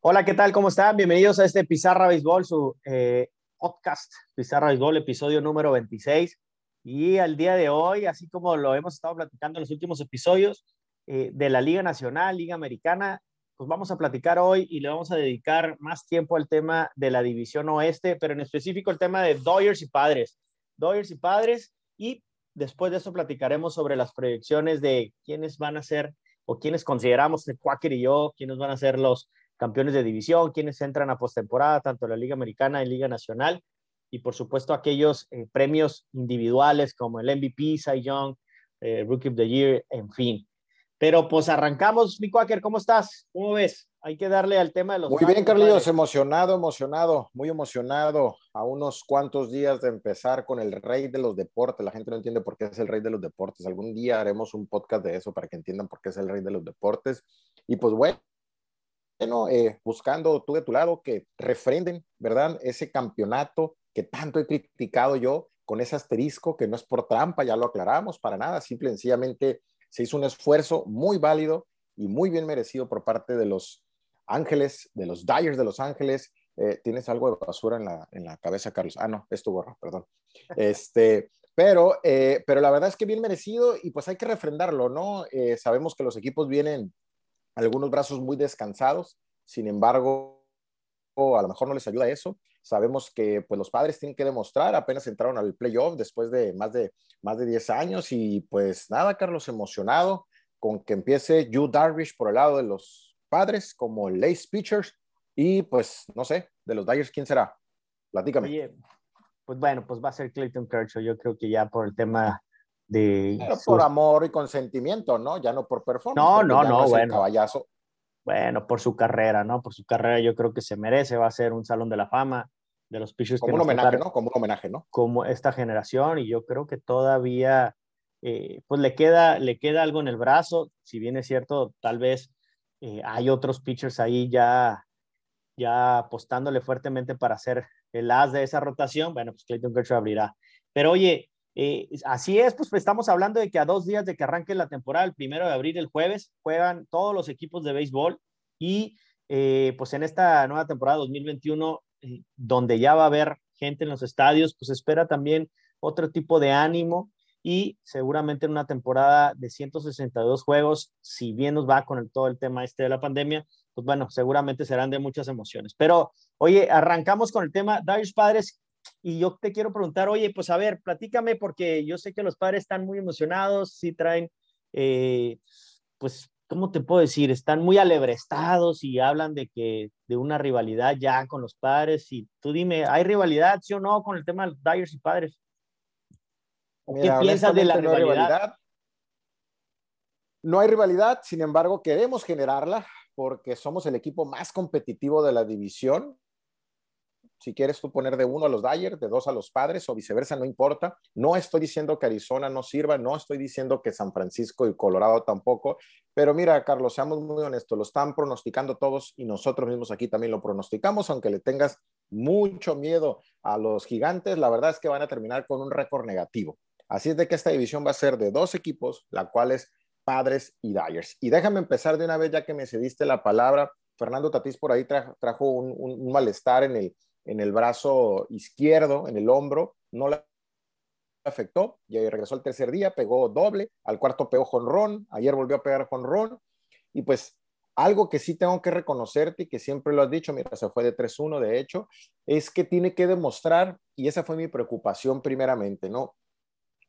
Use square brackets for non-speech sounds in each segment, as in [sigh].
Hola, ¿qué tal? ¿Cómo están? Bienvenidos a este Pizarra Béisbol, su eh, podcast Pizarra Béisbol, episodio número 26. Y al día de hoy, así como lo hemos estado platicando en los últimos episodios eh, de la Liga Nacional, Liga Americana, pues vamos a platicar hoy y le vamos a dedicar más tiempo al tema de la División Oeste, pero en específico el tema de Dodgers y Padres. Dodgers y Padres y después de eso platicaremos sobre las proyecciones de quiénes van a ser o quiénes consideramos, Quaker y yo, quiénes van a ser los campeones de división, quienes entran a postemporada, tanto en la Liga Americana y Liga Nacional, y por supuesto aquellos eh, premios individuales como el MVP, Cy Young, eh, Rookie of the Year, en fin. Pero pues arrancamos, mi Quaker, ¿cómo estás? ¿Cómo ves? Hay que darle al tema de los... Muy bien, Carlitos, emocionado, emocionado, muy emocionado. A unos cuantos días de empezar con el rey de los deportes. La gente no entiende por qué es el rey de los deportes. Algún día haremos un podcast de eso para que entiendan por qué es el rey de los deportes. Y pues bueno, bueno, eh, buscando tú de tu lado que refrenden, ¿verdad? Ese campeonato que tanto he criticado yo con ese asterisco que no es por trampa, ya lo aclaramos, para nada, simple y sencillamente se hizo un esfuerzo muy válido y muy bien merecido por parte de los Ángeles, de los Dyers de Los Ángeles. Eh, Tienes algo de basura en la, en la cabeza, Carlos. Ah, no, es tu gorra, perdón. [laughs] Este, pero, eh, pero la verdad es que bien merecido y pues hay que refrendarlo, ¿no? sabemos que los equipos vienen algunos brazos muy descansados, sin embargo, a lo mejor no les ayuda eso. Sabemos que pues, los padres tienen que demostrar, apenas entraron al playoff después de más de, más de 10 años y pues nada, Carlos, emocionado con que empiece Yu Darvish por el lado de los padres como Lace Pitchers y pues no sé, de los Dyers, ¿quién será? Platícame. pues bueno, pues va a ser Clayton Kershaw, yo creo que ya por el tema de... por amor y consentimiento, ¿no? Ya no por performance. No, no, no, bueno. Caballazo. Bueno, por su carrera, ¿no? Por su carrera yo creo que se merece, va a ser un salón de la fama de los pitchers. Como un homenaje, ¿no? Como un homenaje, ¿no? Como esta generación y yo creo que todavía, eh, pues le queda, le queda algo en el brazo, si bien es cierto, tal vez eh, hay otros pitchers ahí ya, ya apostándole fuertemente para hacer el as de esa rotación, bueno, pues Clayton Kershaw abrirá. Pero oye, eh, así es, pues, estamos hablando de que a dos días de que arranque la temporada, el primero de abril, el jueves, juegan todos los equipos de béisbol y eh, pues en esta nueva temporada 2021, eh, donde ya va a haber gente en los estadios, pues espera también otro tipo de ánimo y seguramente en una temporada de 162 juegos, si bien nos va con todo el tema este de la pandemia, pues bueno, seguramente serán de muchas emociones. Pero oye, arrancamos con el tema Darius Padres, y yo te quiero preguntar, oye, pues a ver, platícame porque yo sé que los padres están muy emocionados, sí traen, eh, pues, ¿cómo te puedo decir? Están muy alebrestados y hablan de que de una rivalidad ya con los padres. Y tú dime, ¿hay rivalidad, sí o no, con el tema de Dyers y padres? ¿Qué piensas de la rivalidad? No hay rivalidad, sin embargo, queremos generarla porque somos el equipo más competitivo de la división si quieres tú poner de uno a los Dyers, de dos a los padres o viceversa, no importa. No estoy diciendo que Arizona no sirva, no estoy diciendo que San Francisco y Colorado tampoco, pero mira, Carlos, seamos muy honestos, lo están pronosticando todos y nosotros mismos aquí también lo pronosticamos, aunque le tengas mucho miedo a los gigantes, la verdad es que van a terminar con un récord negativo. Así es de que esta división va a ser de dos equipos, la cual es Padres y Dyers. Y déjame empezar de una vez ya que me cediste la palabra. Fernando Tatís por ahí trajo, un malestar en el, en el brazo izquierdo, en el hombro, no le afectó, y regresó el tercer día, pegó doble, al cuarto pegó jonrón, ayer volvió a pegar jonrón, y pues algo que sí tengo que reconocerte y que siempre lo has dicho, mira, se fue de 3-1 de hecho, es que tiene que demostrar, y esa fue mi preocupación primeramente, ¿no?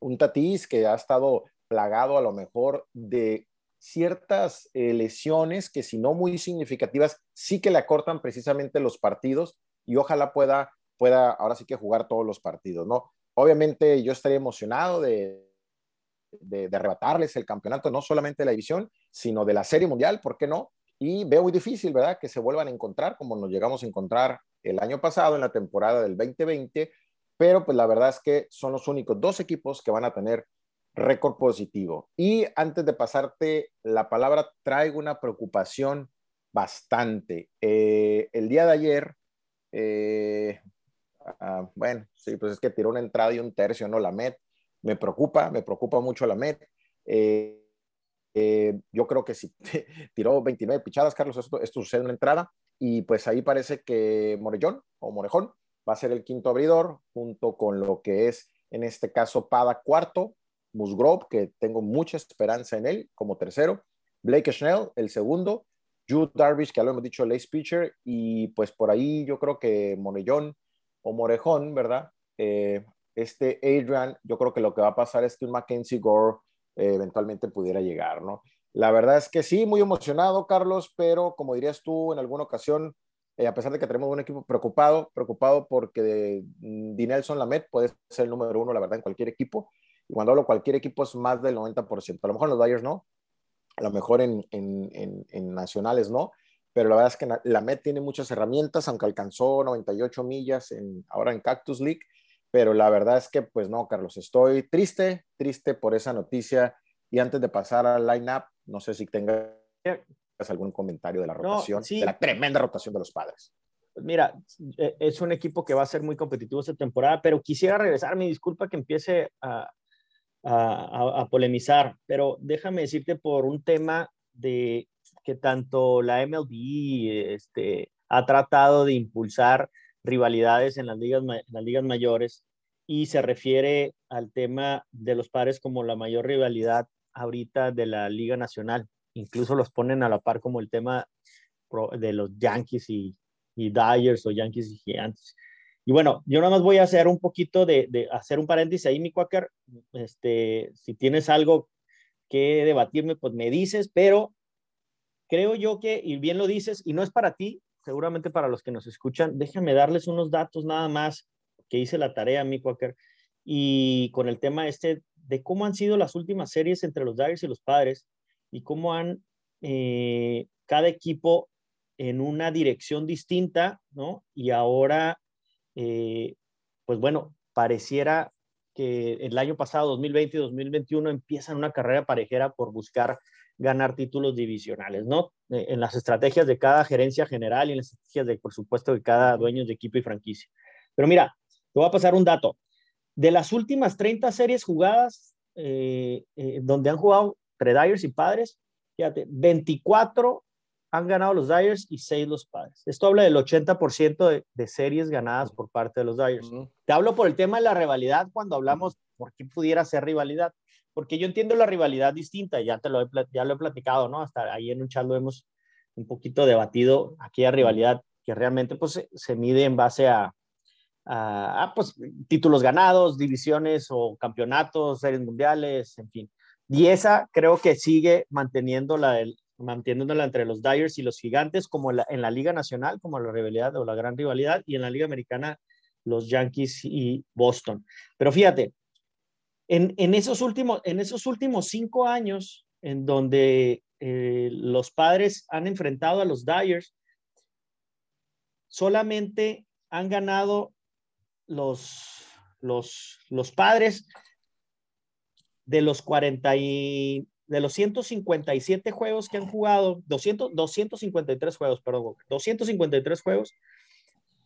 Un Tatís que ha estado plagado a lo mejor de ciertas eh, lesiones que si no muy significativas, sí que le acortan precisamente los partidos y ojalá pueda, pueda ahora sí que jugar todos los partidos, ¿no? Obviamente yo estaría emocionado de, de, arrebatarles el campeonato, no solamente de la división, sino de la Serie Mundial, ¿por qué no? Y veo muy difícil, ¿verdad? Que se vuelvan a encontrar como nos llegamos a encontrar el año pasado en la temporada del 2020, pero pues la verdad es que son los únicos dos equipos que van a tener récord positivo. Y antes de pasarte la palabra, traigo una preocupación bastante. Eh, el día de ayer eh, ah, bueno, sí, pues es que tiró una entrada y un tercio, ¿no? La MET. Me preocupa, me preocupa mucho la MET. Eh, eh, yo creo que sí, [laughs] tiró 29 pichadas, Carlos, esto, esto sucede en la entrada, y pues ahí parece que Morellón o Morejón va a ser el quinto abridor, junto con lo que es, en este caso, Pada cuarto, Musgrove, que tengo mucha esperanza en él como tercero, Blake Schnell, el segundo, Jude Darvish, que ya lo hemos dicho, el ace pitcher, y pues por ahí yo creo que Morellón o Morejón, ¿verdad? Eh, este Adrian, yo creo que lo que va a pasar es que un Mackenzie Gore eh, eventualmente pudiera llegar, ¿no? La verdad es que sí, muy emocionado, Carlos, pero como dirías tú en alguna ocasión, eh, a pesar de que tenemos un equipo preocupado, preocupado porque mm, Dinelson Lamet puede ser el número uno, la verdad, en cualquier equipo. Y cuando hablo cualquier equipo es más del 90%. A lo mejor en los Dyers no, a lo mejor en, en, en, nacionales no, pero la verdad es que la Met tiene muchas herramientas, aunque alcanzó 98 millas en, ahora en Cactus League, pero la verdad es que pues no, Carlos, estoy triste, triste por esa noticia. Y antes de pasar al line-up, no sé si tengas algún comentario de la rotación, de la tremenda rotación de los padres. Mira, e, es un equipo que va a ser muy competitivo esta temporada, pero quisiera regresar, mi disculpa que empiece a, a, polemizar, pero déjame decirte por un tema de que tanto la MLB este, ha tratado de impulsar rivalidades en las ligas, en las ligas mayores y se refiere al tema de los padres como la mayor rivalidad ahorita de la Liga Nacional. Incluso los ponen a la par como el tema de los Yankees y, y Dyers o Yankees y Gigantes. Y bueno, yo nada más voy a hacer un poquito de, hacer un paréntesis ahí, mi Quaker. Este, si tienes algo que debatirme, pues me dices, pero creo yo que, y bien lo dices, y no es para ti, seguramente para los que nos escuchan, déjame darles unos datos nada más que hice la tarea, mi Quaker, y con el tema este de cómo han sido las últimas series entre los Dyers y los Padres y cómo han eh, cada equipo en una dirección distinta, ¿no? Y ahora eh, pues bueno, pareciera que el año pasado, 2020 y 2021, empiezan una carrera parejera por buscar ganar títulos divisionales, ¿no? Eh, en las estrategias de cada gerencia general y en las estrategias de, por supuesto, de cada dueño de equipo y franquicia. Pero mira, te voy a pasar un dato. De las últimas 30 series jugadas, eh, donde han jugado Dyers y Padres, fíjate, 24 han ganado los Dyers y 6 los Padres. Esto habla del 80% de, series ganadas por parte de los Dyers. Te hablo por el tema de la rivalidad cuando hablamos por qué pudiera ser rivalidad, porque yo entiendo la rivalidad distinta, ya te lo he, ya lo he platicado, ¿no? Hasta ahí en un chat lo hemos un poquito debatido, aquella rivalidad que realmente pues se, mide en base a, a, pues, títulos ganados, divisiones o campeonatos, series mundiales, en fin. Y esa creo que sigue manteniendo la, del manteniéndola entre los Dyers y los Gigantes, como en la, Liga Nacional, como la rivalidad o la gran rivalidad, y en la Liga Americana, los Yankees y Boston. Pero fíjate, en, esos, últimos, en esos últimos cinco años, en donde eh, los padres han enfrentado a los Dyers, solamente han ganado los, los, los padres de los 40 y de los 157 juegos que han jugado, 200, 253 juegos, perdón, 253 juegos,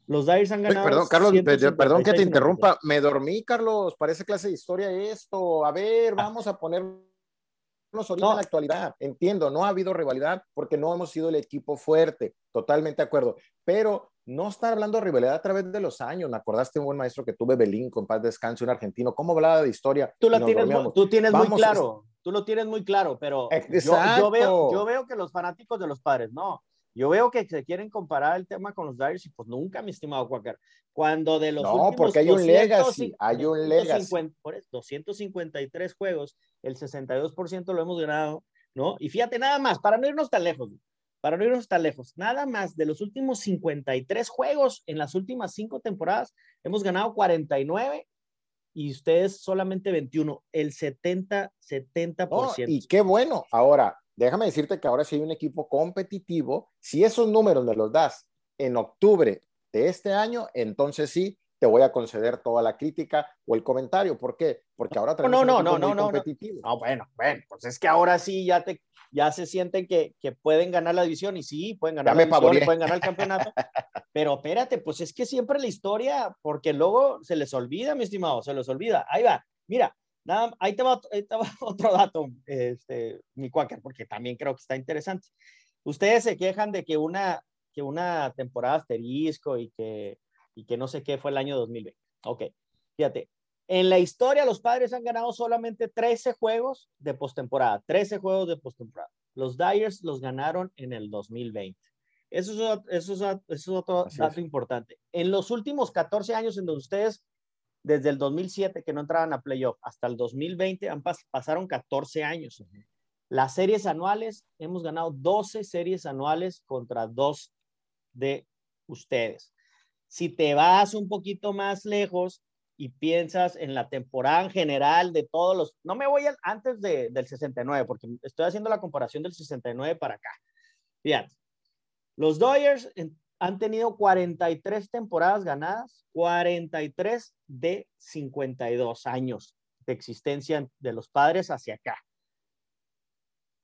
los Dyers han ganado. perdón, Carlos, perdón que te interrumpa. Me dormí, Carlos. Parece clase de historia esto. A ver, ah. vamos a ponernos ahorita en la actualidad. Entiendo, no ha habido rivalidad porque no hemos sido el equipo fuerte. Totalmente de acuerdo. Pero no estar hablando de rivalidad a través de los años. Me acordaste un buen maestro que tuve, Belín, con paz descanso, un argentino. ¿Cómo hablaba de historia? Tú, la tienes, tú tienes muy claro tú lo tienes muy claro, pero yo, veo, yo veo que los fanáticos de los padres, no, yo veo que se quieren comparar el tema con los Dyers y pues nunca, mi estimado Quaker. Cuando de los no, porque hay un legacy, hay un legacy. 253 juegos, el 62% lo hemos ganado, ¿no? Y fíjate nada más, para no irnos tan lejos, para no irnos tan lejos, nada más de los últimos 53 juegos en las últimas cinco temporadas, hemos ganado 49 y ustedes solamente 21, el 70, 70%. y qué bueno. Ahora, déjame decirte que ahora sí hay un equipo competitivo. Si esos números me los das en octubre de este año, entonces sí te voy a conceder toda la crítica o el comentario. ¿Por qué? Porque ahora tenemos no, no, no, no, no, competitivo. No, bueno, bueno, pues es que ahora sí ya te ya se sienten que, que pueden ganar la división y sí, pueden ganar la división, pueden ganar el campeonato. [laughs] pero espérate, pues es que siempre la historia, porque luego se les olvida, mi estimado, se les olvida. Ahí va. Mira, Nada, ahí, te va, [laughs] otro dato, este, mi Quaker, porque también creo que está interesante. Ustedes se quejan de que una, que una temporada asterisco y que, y que no sé qué fue el año 2020. Ok, fíjate, en la historia los padres han ganado solamente 13 juegos de postemporada, 13 juegos de postemporada. Los Dyers los ganaron en el 2020. Eso es, eso es, otro dato importante. En los últimos 14 años en donde ustedes, desde el 2007 que no entraban a playoff hasta el 2020, han pasaron 14 años. Las series anuales, hemos ganado 12 series anuales contra dos de ustedes. Si te vas un poquito más lejos, y piensas en la temporada en general de todos los, no me voy antes de, del 69, porque estoy haciendo la comparación del 69 para acá. Fíjate, los Dodgers han tenido 43 temporadas ganadas, 43 de 52 años de existencia de los padres hacia acá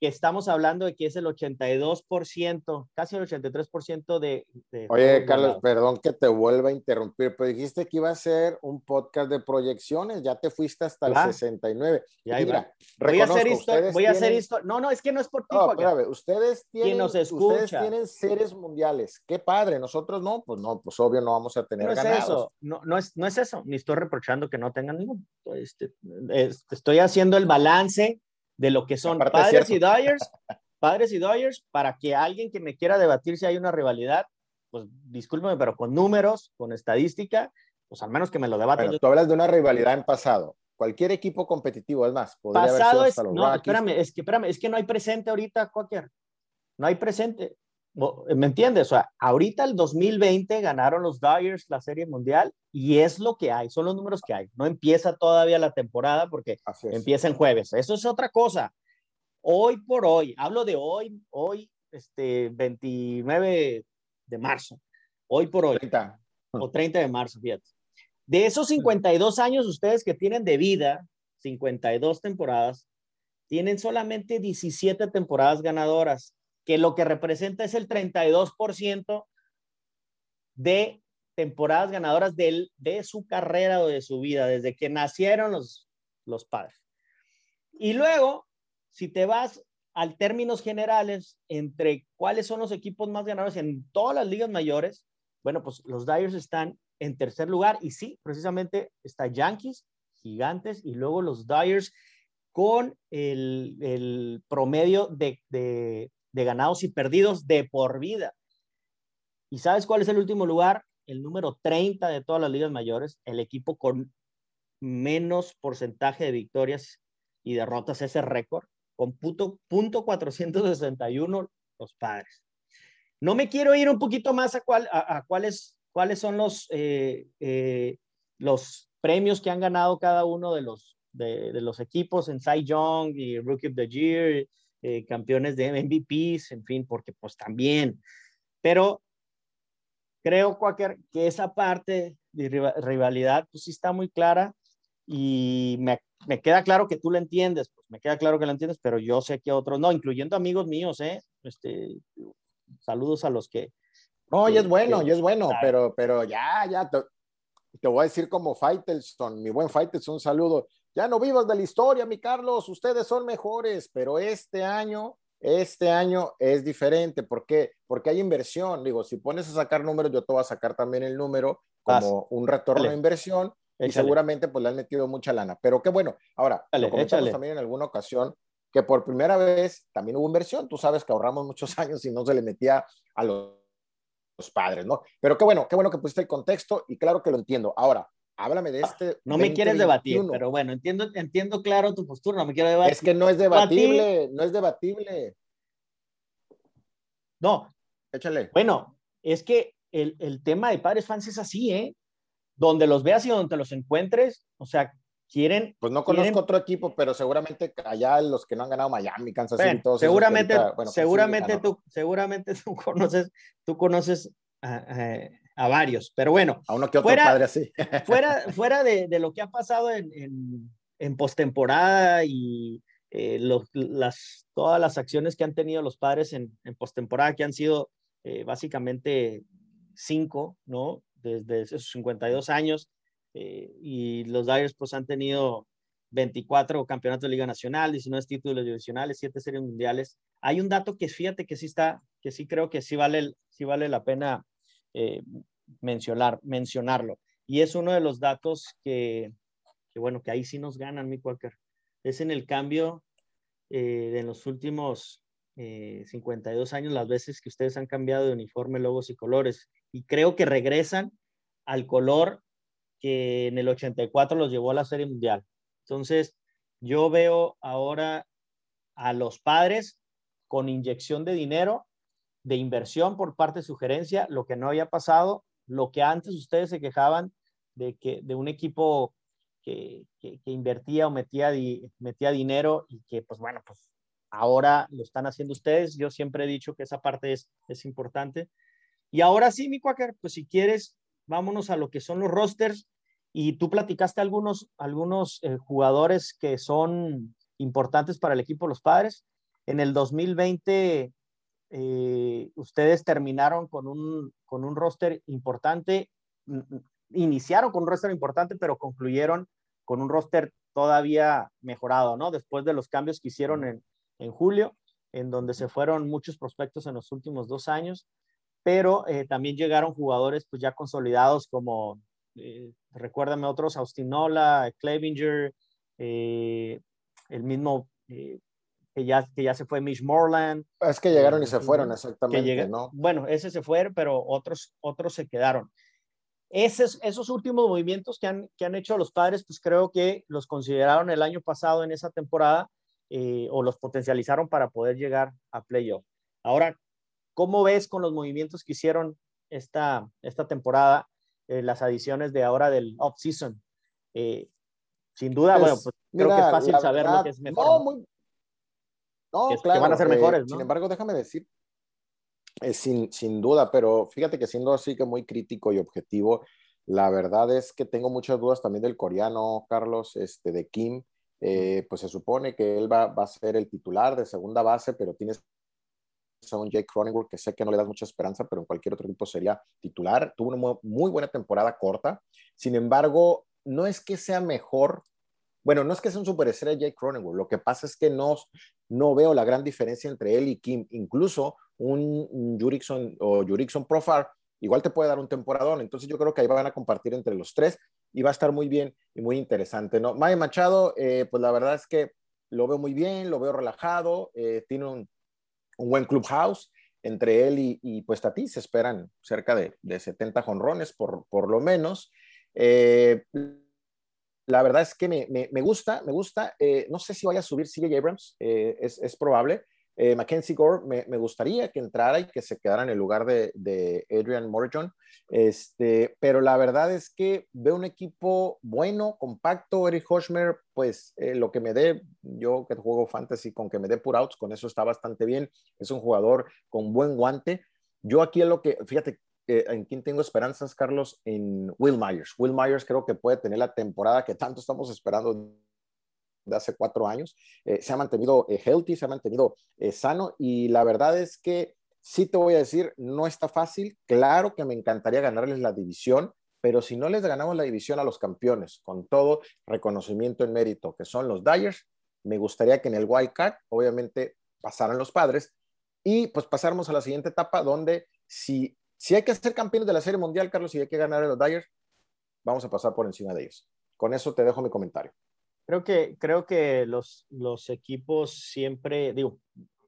que estamos hablando de que es el 82%, casi el 83% de, de... Oye, Carlos, perdón que te vuelva a interrumpir, pero dijiste que iba a ser un podcast de proyecciones, ya te fuiste hasta el 69. Ya Mira, voy a hacer esto, voy a hacer esto. No, no, es que no es por ti. No, espérame, ustedes tienen, nos ustedes tienen seres mundiales. Qué padre, nosotros no, pues no, pues obvio no vamos a tener no ganados. Es eso. No, no, es, no es eso, ni estoy reprochando que no tengan ningún. Este, estoy haciendo el balance de lo que son padres y Dodgers, padres y Dodgers, para que alguien que me quiera debatir si hay una rivalidad, pues discúlpeme, pero con números, con estadística, pues al menos que me lo debatan. Bueno, tú hablas de una rivalidad en pasado. Cualquier equipo competitivo, es más, podría pasado haber sido es, no, espérame, es que, espérame, es que no hay presente ahorita, Cocker. No hay presente. ¿Me entiendes? O sea, ahorita el 2020 ganaron los Dodgers la Serie Mundial y es lo que hay, son los números que hay. No empieza todavía la temporada porque empieza en jueves. Eso es otra cosa. Hoy por hoy, hablo de hoy, hoy, este 29 de marzo, hoy por hoy, 30. o 30 de marzo, fíjate. De esos 52 años ustedes que tienen de vida, 52 temporadas, tienen solamente 17 temporadas ganadoras que lo que representa es el 32% de temporadas ganadoras de, de su carrera o de su vida, desde que nacieron los, los padres. Y luego, si te vas al términos generales, entre cuáles son los equipos más ganadores en todas las ligas mayores, bueno, pues los Dyers están en tercer lugar y sí, precisamente está Yankees, Gigantes y luego los Dyers con el, el promedio de, de, de ganados y perdidos de por vida. ¿Y sabes cuál es el último lugar? El número 30 de todas las ligas mayores, el equipo con menos porcentaje de victorias y derrotas, ese récord, con punto, punto 461 los padres. No me quiero ir un poquito más a, cuál, a, cuáles, cuáles son los, eh, eh, los premios que han ganado cada uno de los, de, de los equipos en Cy Young y Rookie of the Year eh, campeones de MVPs, en fin, porque pues también, pero creo, Quaker, que esa parte de rivalidad, pues sí está muy clara y me, me, queda claro que tú la entiendes, pues me queda claro que la entiendes, pero yo sé que otros no, incluyendo amigos míos, ¿eh? Este, saludos a los que... No, y es bueno, y es bueno, pero, pero ya, ya, te, te voy a decir como Faitelson, mi buen Faitelson, un saludo. Ya no vivas de la historia, mi Carlos, ustedes son mejores, pero este año, este año es diferente. ¿Por qué? Porque hay inversión. Digo, si pones a sacar números, yo te voy a sacar también el número como un retorno de inversión y seguramente pues le han metido mucha lana. Pero qué bueno. Ahora, lo comentamos también en alguna ocasión que por primera vez también hubo inversión. Tú sabes que ahorramos muchos [laughs] años y no se le metía a los padres, ¿no? Pero qué bueno, qué bueno que pusiste el contexto y claro que lo entiendo. Ahora, háblame de este. No me quieres debatir, pero bueno, entiendo, entiendo claro tu postura, no me quiero debatir. Es que no es debatible, no es debatible. No. Échale. Bueno, es que el, el, tema de padres fans es así, ¿eh? Donde los veas y donde los encuentres, o sea, quieren. Pues no conozco otro equipo, pero seguramente allá los que no han ganado Miami, Kansas City, todos Seguramente, pues seguramente, tú, seguramente [laughs] tú conoces, tú conoces a varios, pero bueno. A uno que otro padre así. [laughs] fuera [laughs] fuera de, de, lo que ha pasado en, en, en postemporada y eh, las, todas las acciones que han tenido los padres en, en postemporada, que han sido eh, básicamente cinco, ¿no? Desde esos 52 años. Eh, y los Dyers pues han tenido 24 campeonatos de Liga Nacional, 19 títulos divisionales, 7 series mundiales. Hay un dato que fíjate que sí está, que sí creo que sí vale, sí vale la pena eh, mencionar, mencionarlo. Y es uno de los datos que, que, bueno, que ahí sí nos ganan, mi Quaker. Es en el cambio eh, de los últimos 52 eh, años, las veces que ustedes han cambiado de uniforme, logos y colores. Y creo que regresan al color que en el 84 los llevó a la Serie Mundial. Entonces, yo veo ahora a los padres con inyección de dinero, de inversión por parte de sugerencia, lo que no había pasado, lo que antes ustedes se quejaban de que de un equipo que, que, invertía o metía, metía dinero y que, pues bueno, pues ahora lo están haciendo ustedes. Yo siempre he dicho que esa parte es, es importante. Y ahora sí, mi Quaker, pues si quieres, vámonos a lo que son los rosters. Y tú platicaste algunos, algunos eh, jugadores que son importantes para el equipo Los Padres. En el 2020, eh, ustedes terminaron con un, con un roster importante, iniciaron con un roster importante, pero concluyeron con un roster todavía mejorado, ¿no? Después de los cambios que hicieron en, en julio, en donde se fueron muchos prospectos en los últimos dos años, pero eh, también llegaron jugadores pues ya consolidados como, eh, recuérdame otros, Nola, Clevinger, el mismo que, ya, que ya se fue Mitch Morland. Es que llegaron y se fueron, exactamente, ¿no? Bueno, ese se fue, pero otros, otros se quedaron. Esos, esos últimos movimientos que han, que han hecho los padres, pues creo que los consideraron el año pasado en esa temporada eh, o los potencializaron para poder llegar a playoff. Ahora, ¿cómo ves con los movimientos que hicieron esta, esta temporada, eh, las adiciones de ahora del off-season? Eh, sin duda, pues, bueno, pues creo que es fácil saber lo que es mejor. No, muy, no que, claro, van a ser mejores, Sin embargo, déjame decir, sin, sin duda, pero fíjate que siendo así que muy crítico y objetivo, la verdad es que tengo muchas dudas también del coreano, Carlos, este, de Kim. Eh, pues se supone que él va, va, a ser el titular de segunda base, pero tienes a un Jake Cronenworth que sé que no le das mucha esperanza, pero en cualquier otro equipo sería titular. Tuvo una muy buena temporada corta. Sin embargo, no es que sea mejor. Bueno, no es que sea un superestrella Jake Cronenworth. Lo que pasa es que no, no veo la gran diferencia entre él y Kim. Incluso un Jurickson o Jurickson Profar igual te puede dar un temporadón. Entonces yo creo que ahí van a compartir entre los tres y va a estar muy bien y muy interesante, ¿no? Maya Machado, eh, pues la verdad es que lo veo muy bien, lo veo relajado, eh, tiene un, un, buen clubhouse. Entre él y, y pues Tati se esperan cerca de, de 70 jonrones por, por lo menos. Eh, la verdad es que me, me, me gusta, me gusta. no sé si vaya a subir CJ Abrams, es, es probable eh, Mackenzie Gore me, gustaría que entrara y que se quedara en el lugar de, Adrian Morgan. Este, pero la verdad es que veo un equipo bueno, compacto. Eric Hoshmer, pues eh, lo que me dé, yo que juego fantasy con que me dé pur outs, con eso está bastante bien. Es un jugador con buen guante. Yo aquí lo que, fíjate, eh, en quién tengo esperanzas, Carlos, en Will Myers. Will Myers creo que puede tener la temporada que tanto estamos esperando de hace cuatro años. Eh, se ha mantenido eh, healthy, se ha mantenido eh, sano y la verdad es que sí te voy a decir, no está fácil. Claro que me encantaría ganarles la división, pero si no les ganamos la división a los campeones, con todo reconocimiento en mérito que son los Dyers, me gustaría que en el wild card, obviamente, pasaran los padres y pues pasáramos a la siguiente etapa donde si, si hay que ser campeones de la Serie Mundial, Carlos, y hay que ganar a los Dyers, vamos a pasar por encima de ellos. Con eso te dejo mi comentario. Creo que, creo que los, los equipos siempre, digo,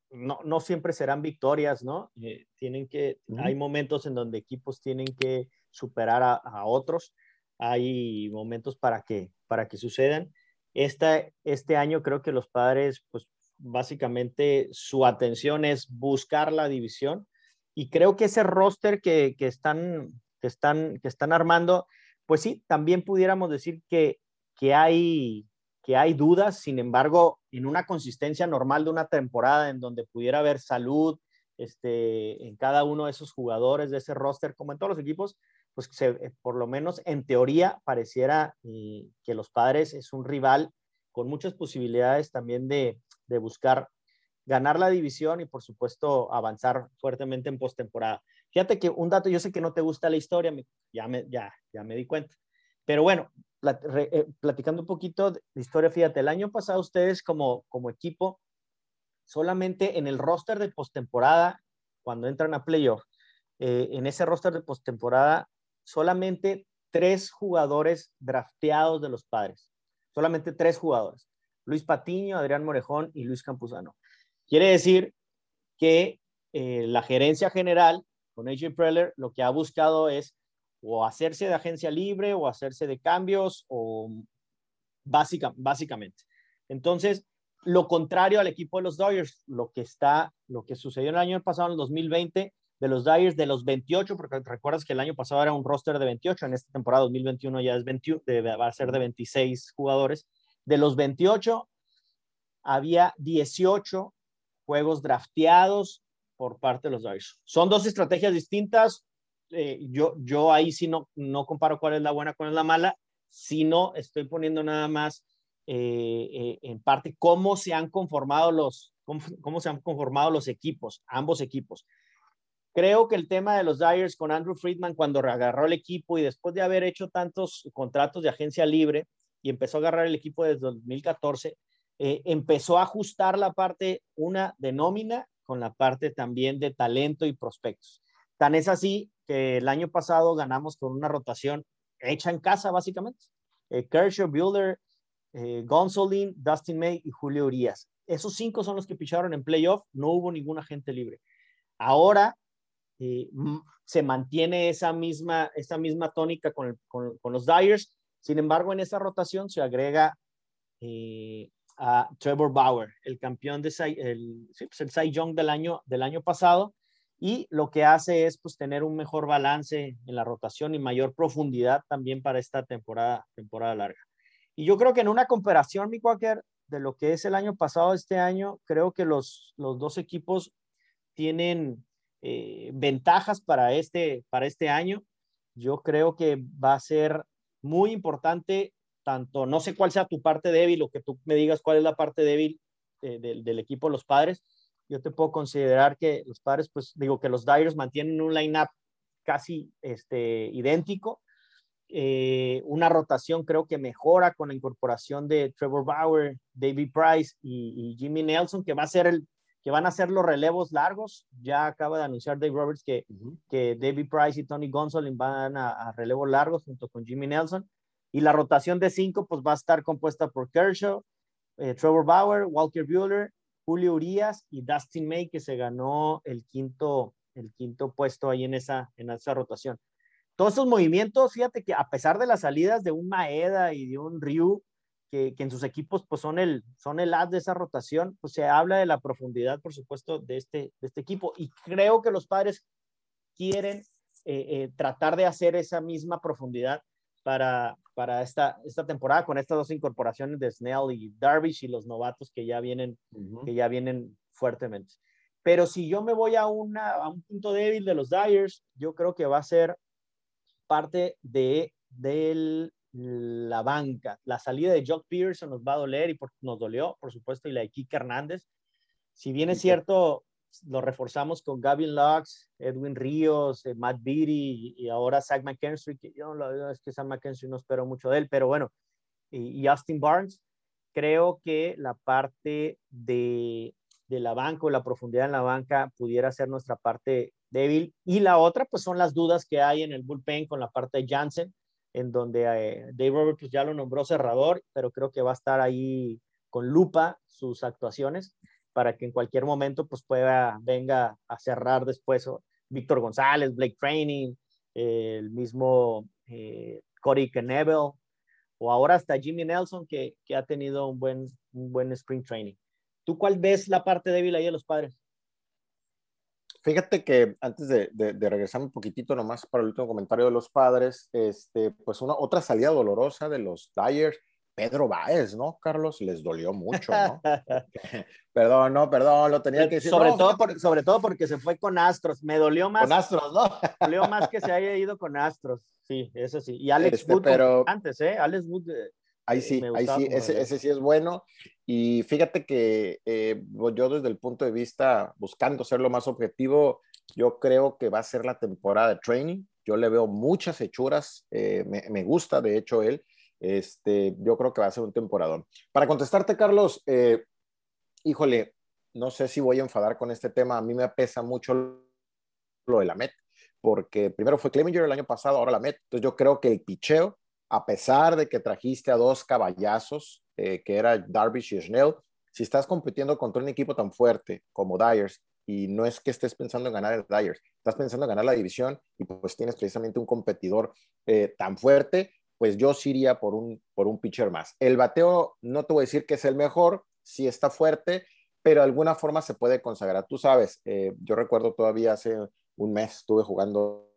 no, no siempre serán victorias, ¿no? Eh, tienen que, hay momentos en donde equipos tienen que superar a, a, otros, hay momentos para que, para que sucedan. Esta, este año creo que los padres, pues básicamente su atención es buscar la división y creo que ese roster que, que, están, que, están, que están armando, pues sí, también pudiéramos decir que, que hay que hay dudas, sin embargo, en una consistencia normal de una temporada en donde pudiera haber salud este, en cada uno de esos jugadores de ese roster, como en todos los equipos, pues eh, por lo menos en teoría pareciera eh, que los padres es un rival con muchas posibilidades también de, de buscar ganar la división y por supuesto avanzar fuertemente en postemporada. Fíjate que un dato, yo sé que no te gusta la historia, ya me, di cuenta, Pero bueno, eh, platicando un poquito de historia, fíjate, el año pasado ustedes como, como equipo, solamente en el roster de postemporada, cuando entran a playoff, eh, en ese roster de postemporada, solamente tres jugadores drafteados de los padres. Solamente tres jugadores. Luis Patiño, Adrián Morejón y Luis Campuzano. Quiere decir que eh, la gerencia general con AJ Preller lo que ha buscado es o hacerse de agencia libre o hacerse de cambios o básica, básicamente. Entonces, lo contrario al equipo de los Dodgers, lo que está, lo que sucedió el año pasado, en el 2020, de los Dodgers de los 28, porque recuerdas que el año pasado era un roster de 28, en esta temporada 2021 ya es 21, va a ser de 26 jugadores. De los 28, había 18 juegos drafteados por parte de los Dodgers. Son dos estrategias distintas. Eh, yo, yo ahí sí no, no comparo cuál es la buena, cuál es la mala, sino estoy poniendo nada más eh, eh, en parte cómo se han conformado los, cómo, se han conformado los equipos, ambos equipos. Creo que el tema de los Dyers con Andrew Friedman cuando agarró el equipo y después de haber hecho tantos contratos de agencia libre y empezó a agarrar el equipo desde 2014, empezó a ajustar la parte, una de nómina con la parte también de talento y prospectos. Tan es así que el año pasado ganamos con una rotación hecha en casa, básicamente. Eh, Kershaw, Builder, eh, Dustin May y Julio Urias. Esos cinco son los que picharon en playoff, no hubo ningún agente libre. Ahora eh, se mantiene esa misma, esa misma tónica con, con, los Dyers, sin embargo en esa rotación se agrega eh, a Trevor Bauer, el campeón de el, sí, pues el Cy Young del año, del año pasado, y lo que hace es pues tener un mejor balance en la rotación y mayor profundidad también para esta temporada, temporada larga. Y yo creo que en una comparación, mi Quaker, de lo que es el año pasado, este año, creo que los, los dos equipos tienen eh, ventajas para este, para este año. Yo creo que va a ser muy importante tanto, no sé cuál sea tu parte débil o que tú me digas cuál es la parte débil eh, del, equipo de los padres. Yo te puedo considerar que los padres, pues digo que los Dyers mantienen un line-up casi este, idéntico. Eh, una rotación creo que mejora con la incorporación de Trevor Bauer, David Price y, Jimmy Nelson, que va a ser el que van a ser los relevos largos. Ya acaba de anunciar Dave Roberts que, que David Price y Tony Gonsolin van a, a relevos largos junto con Jimmy Nelson. Y la rotación de cinco, pues va a estar compuesta por Kershaw, eh, Trevor Bauer, Walker Bueller, Julio Urias y Dustin May, que se ganó el quinto, el quinto puesto ahí en esa, en esa rotación. Todos esos movimientos, fíjate que a pesar de las salidas de un Maeda y de un Ryu, que, que, en sus equipos pues son el, son el as de esa rotación, pues se habla de la profundidad, por supuesto, de este, de este equipo. Y creo que los padres quieren eh, eh, tratar de hacer esa misma profundidad para, para esta, esta temporada con estas dos incorporaciones de Snell y Darvish y los novatos que ya vienen, que ya vienen fuertemente. Pero si yo me voy a, una, a un punto débil de los Dyers, yo creo que va a ser parte de, de la banca. La salida de Jock Pearson nos va a doler y nos dolió, por supuesto, y la de Kike Hernández. Si bien es cierto, lo reforzamos con Gavin Lux, Edwin Ríos, eh, Matt Beatty y, ahora Zach McKenzie, que yo verdad es que Zach McKenzie no espero mucho de él, pero bueno, y, Austin Barnes, creo que la parte de, de la banca o la profundidad en la banca pudiera ser nuestra parte débil. Y la otra, pues son las dudas que hay en el bullpen con la parte de Jansen, en donde eh, Dave Roberts pues, ya lo nombró cerrador, pero creo que va a estar ahí con lupa sus actuaciones para que en cualquier momento pues pueda, venga a cerrar después Víctor González, Blake Training, el mismo eh, Corey Knebel, o ahora hasta Jimmy Nelson que, que, ha tenido un buen, un buen spring training. ¿Tú cuál ves la parte débil ahí de los padres? Fíjate que antes de, de, regresar un poquitito nomás para el último comentario de los padres, este, pues una otra salida dolorosa de los Dyers Pedro Báez, ¿no, Carlos? Les dolió mucho, ¿no? [laughs] perdón, no, perdón, lo tenía que decir. Sobre, todo sobre todo porque se fue con Astros. Me dolió más. Con Astros, ¿no? me dolió más que se haya ido con Astros. Sí, eso sí. Y Alex este, Wood pero... antes, ¿eh? Alex Wood. Eh, ahí sí, ahí sí, ese, ese, sí es bueno. Y fíjate que eh, yo desde el punto de vista, buscando ser lo más objetivo, yo creo que va a ser la temporada de training yo le veo muchas hechuras, eh, me, gusta de hecho él, este, yo creo que va a ser un temporadón. Para contestarte, Carlos, eh, híjole, no sé si voy a enfadar con este tema, a mí me pesa mucho lo de la Met, porque primero fue Clemenger el año pasado, ahora la Met, entonces yo creo que el picheo, a pesar de que trajiste a dos caballazos, eh, que era Darvish y Schnell, si estás compitiendo contra un equipo tan fuerte como Dyers, y no es que estés pensando en ganar el Dyers, estás pensando en ganar la división y pues tienes precisamente un competidor eh, tan fuerte, pues yo sí iría por un, por un pitcher más. El bateo, no te voy a decir que es el mejor, sí está fuerte, pero de alguna forma se puede consagrar. Tú sabes, eh, yo recuerdo todavía hace un mes estuve jugando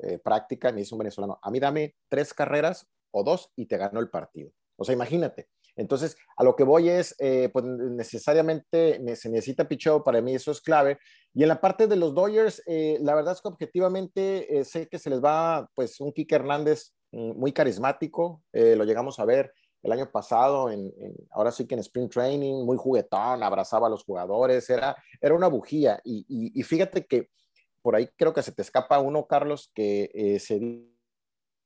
eh, práctica me dice un venezolano, a mí dame tres carreras o dos y te ganó el partido. O sea, imagínate, entonces, a lo que voy es, eh, pues necesariamente se necesita picheo, para mí eso es clave. Y en la parte de los Dodgers, eh, la verdad es que objetivamente sé que se les va, pues, un Kike Hernández muy carismático, lo llegamos a ver el año pasado, en, ahora sí que en Spring Training, muy juguetón, abrazaba a los jugadores, era, era una bujía. Y, y, fíjate que por ahí creo que se te escapa uno, Carlos, que se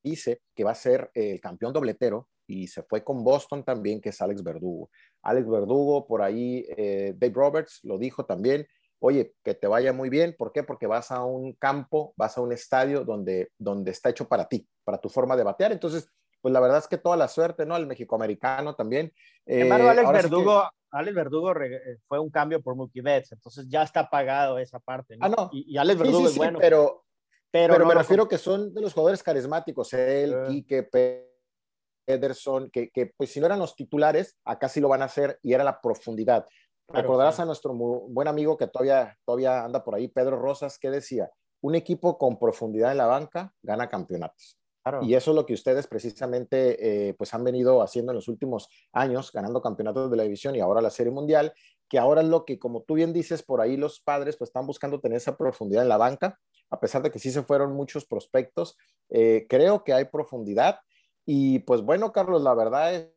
dice que va a ser el campeón dobletero y se fue con Boston también, que es Alex Verdugo. Alex Verdugo, por ahí, eh, Dave Roberts lo dijo también, oye, que te vaya muy bien, ¿por qué? Porque vas a un campo, vas a un estadio donde, donde está hecho para ti, para tu forma de batear. Entonces, pues la verdad es que toda la suerte, ¿no? Al mexicoamericano también. Eh, Alex Verdugo, Alex Verdugo eh, fue un cambio por Mookie Betts, entonces ya está pagado esa parte, ¿no? Ah, no. Y, Alex Verdugo es bueno. Pero, pero, me refiero que son de los jugadores carismáticos, él, uh, Quique, Ederson, que, que, pues si no eran los titulares, acá sí lo van a hacer y era la profundidad. Recordarás a nuestro buen amigo que todavía, todavía anda por ahí, Pedro Rosas, que decía, un equipo con profundidad en la banca gana campeonatos. Y eso es lo que ustedes precisamente eh, pues han venido haciendo en los últimos años, ganando campeonatos de la división y ahora la Serie Mundial, que ahora es lo que, como tú bien dices, por ahí los padres pues están buscando tener esa profundidad en la banca, a pesar de que sí se fueron muchos prospectos, eh, creo que hay profundidad. Y pues bueno, Carlos, la verdad es,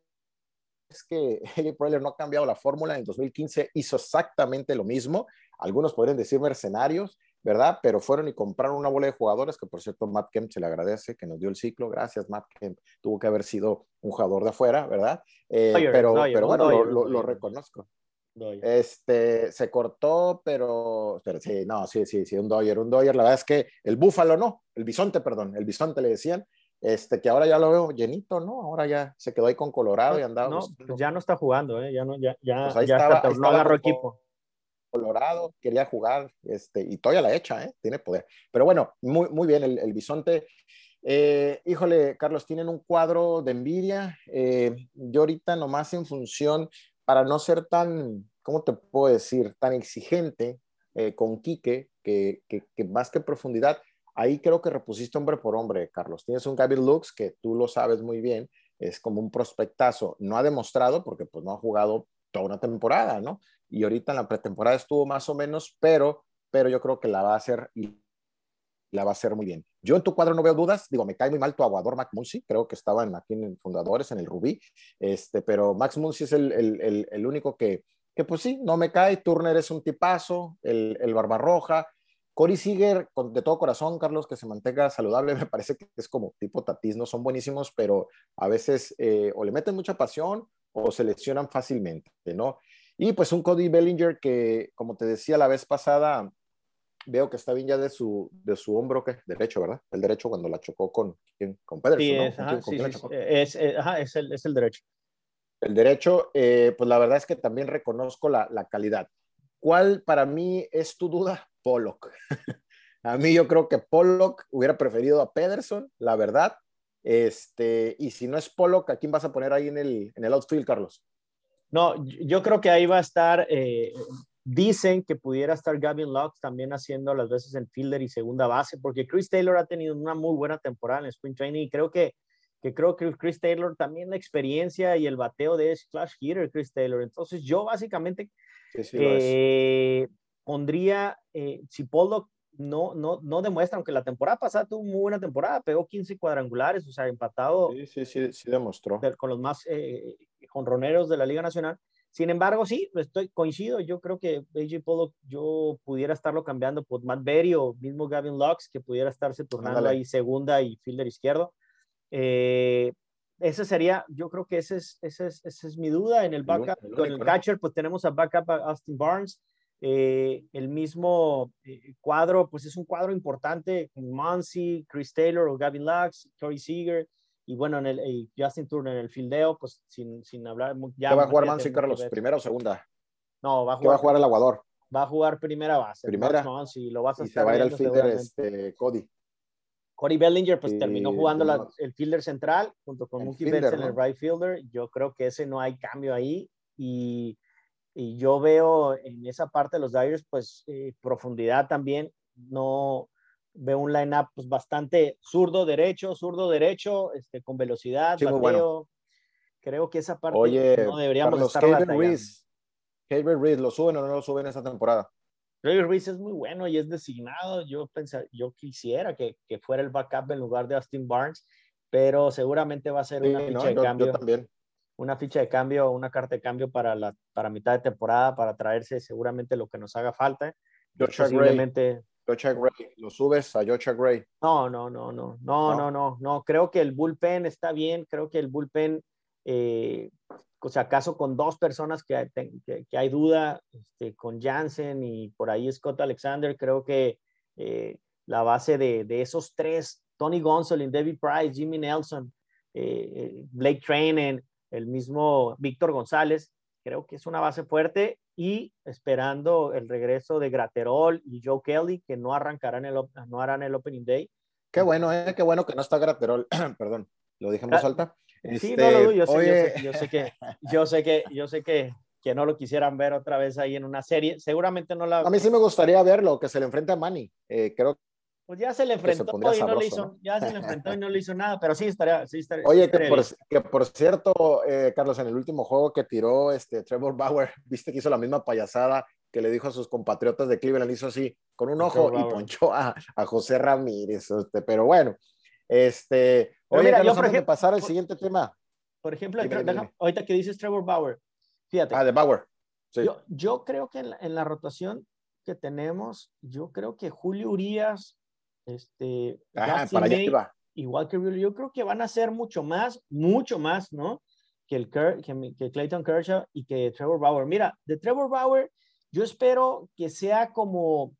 que [laughs] Haley Preller no ha cambiado la fórmula. En 2015 hizo exactamente lo mismo. Algunos podrían decir mercenarios, ¿verdad? Pero fueron y compraron una bola de jugadores, que por cierto Matt Kemp se le agradece, que nos dio el ciclo. Gracias, Matt Kemp. Tuvo que haber sido un jugador de afuera, ¿verdad? Eh, pero, pero bueno, lo, reconozco. Este, se cortó, pero, pero, sí, no, sí, sí, sí, un Doyer, un Doyer. La verdad es que el Búfalo no, el Bisonte, perdón, el Bisonte le decían, este, que ahora ya lo veo llenito, ¿no? Ahora ya se quedó ahí con Colorado y andaba. No, pues ya no está jugando, ¿eh? Ya no, ya, ya, pues ya estaba, no agarró equipo. Colorado, quería jugar, este, y todavía la echa, ¿eh? Tiene poder. Pero bueno, muy, muy bien, el, el bisonte. Eh, híjole, Carlos, tienen un cuadro de envidia. Eh, yo ahorita nomás en función, para no ser tan, ¿cómo te puedo decir? Tan exigente eh, con Quique, que, que, que más que profundidad, Ahí creo que repusiste hombre por hombre, Carlos. Tienes un Gaby Lux que tú lo sabes muy bien, es como un prospectazo. No ha demostrado porque pues no ha jugado toda una temporada, ¿no? Y ahorita en la pretemporada estuvo más o menos, pero, pero yo creo que la va a hacer y la va a hacer muy bien. Yo en tu cuadro no veo dudas, digo, me cae muy mal tu aguador Max Muncy, creo que estaba en, aquí en Fundadores, en el Rubí, este, pero Max Muncy es el, el, el, único que, que, pues sí, no me cae, Turner es un tipazo, el, el Barbarroja, Cory Seager, de todo corazón, Carlos, que se mantenga saludable, [laughs] me parece que es como tipo Tatis, no son buenísimos, pero a veces eh, o le meten mucha pasión o se lesionan fácilmente, ¿no? Y pues un Cody Bellinger que, como te decía la vez pasada, veo que está bien ya de su, de su hombro que derecho, ¿verdad? El derecho cuando la chocó con, con Pederson, sí, es, es, el, es el derecho. El derecho, eh, pues la verdad es que también reconozco la, la calidad. ¿Cuál para mí es tu duda? Pollock. [laughs] a mí yo creo que Pollock hubiera preferido a Pederson, la verdad. Este, y si no es Pollock, ¿a quién vas a poner ahí en el, en el outfield, Carlos? No, yo creo que ahí va a estar, eh, dicen que pudiera estar Gavin Lux también haciendo las veces el fielder y segunda base, porque Chris Taylor ha tenido una muy buena temporada en el Spring Training y creo que, que creo que Chris Taylor también la experiencia y el bateo de Clash Hitter, Chris Taylor. Entonces yo básicamente eh, pondría, eh, si Pollock no, no, no demuestra, aunque la temporada pasada tuvo muy buena temporada, pegó 15 cuadrangulares, o sea, empatado. Sí, sí, sí, sí demostró. con los más eh, jonroneros de la Liga Nacional. Sin embargo, sí, estoy coincido. Yo creo que AJ Pollock, yo pudiera estarlo cambiando por Matt Berry o mismo Gavin Lux, que pudiera estarse turnando ahí segunda y fielder izquierdo. Eh, ese sería, yo creo que ese es, ese es, esa es mi duda. En el backup, con el catcher, pues tenemos a backup a Austin Barnes. Eh, el mismo eh, cuadro, pues es un cuadro importante Muncy, Chris Taylor o Gavin Lux, Corey Seager y bueno, en el Justin Turner en el fildeo, pues sin, sin hablar. Ya ¿Qué va a jugar Mansi, Carlos? ¿Primera o segunda? No, va a jugar. va a jugar el aguador? Va a jugar primera base. Primera. lo vas a y se va a ir al fielder este, Cody. Cody Bellinger, pues terminó jugando la, el fielder central junto con Mookie Betts en el right fielder. Yo creo que ese no hay cambio ahí. Y, y yo veo en esa parte de los Dyers, pues eh, profundidad también. No, veo un line-up pues, bastante zurdo, derecho, zurdo, derecho, este, con velocidad, bateo. Creo que esa parte no deberíamos estar Kevin Reese, Kevin Reese, ¿lo suben o no lo suben esta temporada? Kevin Reese es muy bueno y es designado. Yo, pensé, yo quisiera que, que, fuera el backup en lugar de Austin Barnes, pero seguramente va a ser una ficha de cambio. también. Una ficha de cambio, una carta de cambio para, la, para mitad de temporada, para traerse seguramente lo que nos haga falta. posiblemente, Jocha Gray, ¿lo subes a Jocha Gray? No, no, no, no, no, no, no, no, creo que el bullpen está bien, creo que el bullpen, eh, o sea, acaso con dos personas que hay, que, hay duda, este, con Jansen y por ahí Scott Alexander, creo que eh, la base de, de, esos tres, Tony Gonsolin, David Price, Jimmy Nelson, eh Blake Trainen, el mismo Víctor González, creo que es una base fuerte y esperando el regreso de Graterol y Joe Kelly, que no arrancarán el, no harán el Opening Day. Qué bueno, eh, qué bueno que no está Graterol, [clears throat] perdón, lo dije en voz alta. Sí, no lo yo, sé, yo, sé, que, yo sé que, yo sé que, que no lo quisieran ver otra vez ahí en una serie, seguramente no la... A mí sí me gustaría verlo, que se le enfrente a Manny, eh, creo pues ya se le enfrentó y no le hizo, ya se le enfrentó y no le hizo nada, pero sí estaría, sí estaría Oye, que, por, que, por, cierto, eh, Carlos, en el último juego que tiró este Trevor Bauer, [laughs] viste que hizo la misma payasada que le dijo a sus compatriotas de Cleveland, hizo así, con un ojo y ponchó a, a, José Ramírez, este, pero bueno, este, oye, mira, Carlos, yo, ejemplo, pasar al siguiente tema. Por ejemplo, ahorita que dices Trevor Bauer, fíjate. Ah, de Bauer. Sí. Yo, yo creo que en la, en la rotación que tenemos, yo creo que Julio Urias este, para allá igual que yo creo que van a ser mucho más, mucho más, ¿no? Que, el que, Clayton Kershaw y que Trevor Bauer. Mira, de Trevor Bauer, yo espero que sea como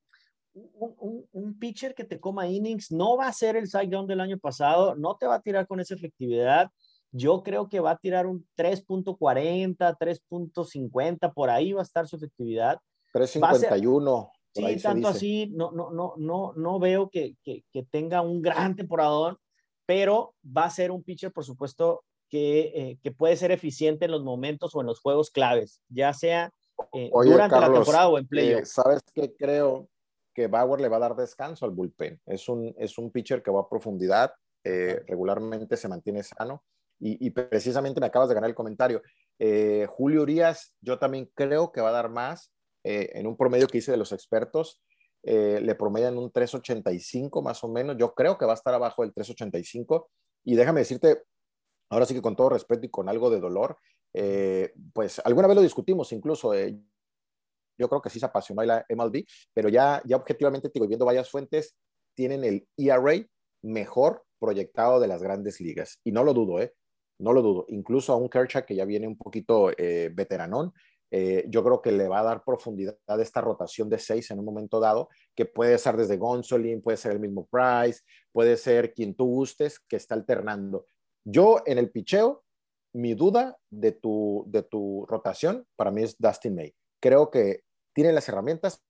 un, pitcher que te coma innings. No va a ser el side down del año pasado, no te va a tirar con esa efectividad. Yo creo que va a tirar un 3.40, 3.50, por ahí va a estar su efectividad. 3.51. Sí, tanto así, no, no, no, no, no veo que, que, que, tenga un gran temporador, pero va a ser un pitcher, por supuesto, que, eh, que puede ser eficiente en los momentos o en los juegos claves, ya sea eh, durante la temporada o en playoff. Eh, ¿Sabes qué creo? Que Bauer le va a dar descanso al bullpen. Es un, es un pitcher que va a profundidad, regularmente se mantiene sano. Y, y, precisamente me acabas de ganar el comentario. Julio Urias, yo también creo que va a dar más eh, en un promedio que hice de los expertos, eh, le promedian un 385 más o menos. Yo creo que va a estar abajo del 385. Y déjame decirte, ahora sí que con todo respeto y con algo de dolor, eh, pues alguna vez lo discutimos incluso. yo creo que sí se apasionó la MLB, pero ya, ya objetivamente, digo, viendo varias fuentes, tienen el ERA mejor proyectado de las grandes ligas. Y no lo dudo, ¿eh? No lo dudo. Incluso a un Kershaw que ya viene un poquito veteranón, eh, yo creo que le va a dar profundidad a esta rotación de seis en un momento dado, que puede ser desde Gonsolin, puede ser el mismo Price, puede ser quien tú gustes, que está alternando. Yo en el picheo, mi duda de tu, de tu rotación para mí es Dustin May. Creo que tiene las herramientas,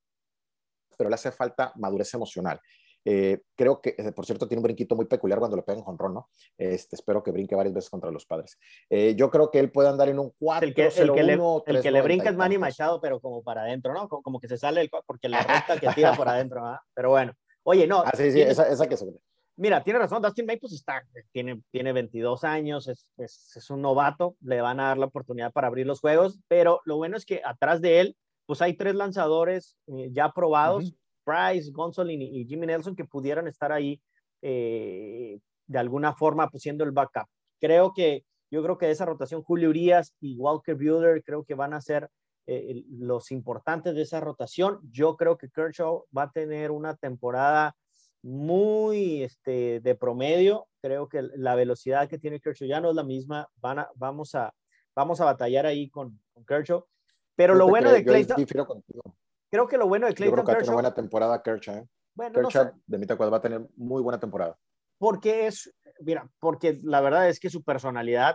pero le hace falta madurez emocional. Eh, creo que, eh, por cierto, tiene un brinquito muy peculiar cuando le pegan con Ron, ¿no? Este, espero que brinque varias veces contra los padres. Eh, yo creo que él puede andar en un 4 El que, el que, le, el que le brinca es Manny Machado, pero como para adentro, ¿no? Como, que se sale el, porque la [laughs] recta que tira por adentro, ¿ah? Pero bueno. Oye, no. Ah, sí, sí, esa, esa, que se Mira, tiene razón, Dustin May pues está, tiene, tiene 22 años, es, es, es, un novato, le van a dar la oportunidad para abrir los juegos, pero lo bueno es que atrás de él, pues hay tres lanzadores ya probados, Price, Gonsolin y, Jimmy Nelson que pudieran estar ahí eh, de alguna forma pues, siendo el backup. Creo que Yo creo que de esa rotación, Julio Urias y Walker Buehler creo que van a ser eh, los importantes de esa rotación. Yo creo que Kershaw va a tener una temporada muy este, de promedio. Creo que la velocidad que tiene Kershaw ya no es la misma. Van a, vamos, a, vamos a batallar ahí con, Kershaw. Pero lo bueno de Clayton. Creo que lo bueno de Clayton Yo creo que Kershaw. una buena temporada Kershaw. ¿eh? Bueno, Kershaw, de mitad va a tener muy buena temporada. Porque es, mira, porque la verdad es que su personalidad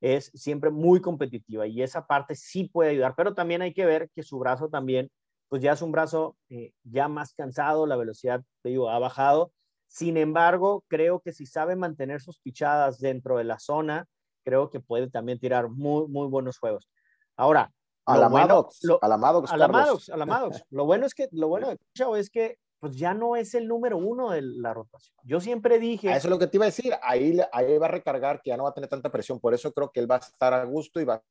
es siempre muy competitiva y esa parte sí puede ayudar, pero también hay que ver que su brazo también, pues ya es un brazo eh, ya más cansado, la velocidad, te digo, ha bajado. Sin embargo, creo que si sabe mantener sus pichadas dentro de la zona, creo que puede también tirar muy, muy buenos juegos. Ahora, a la Maddox, a la Maddox, a la Maddox, [laughs] Lo bueno es que, lo bueno de es que pues ya no es el número uno de la rotación. Yo siempre dije... eso es lo que te iba a decir, ahí, ahí va a recargar, que ya no va a tener tanta presión, por eso creo que él va a estar a gusto y va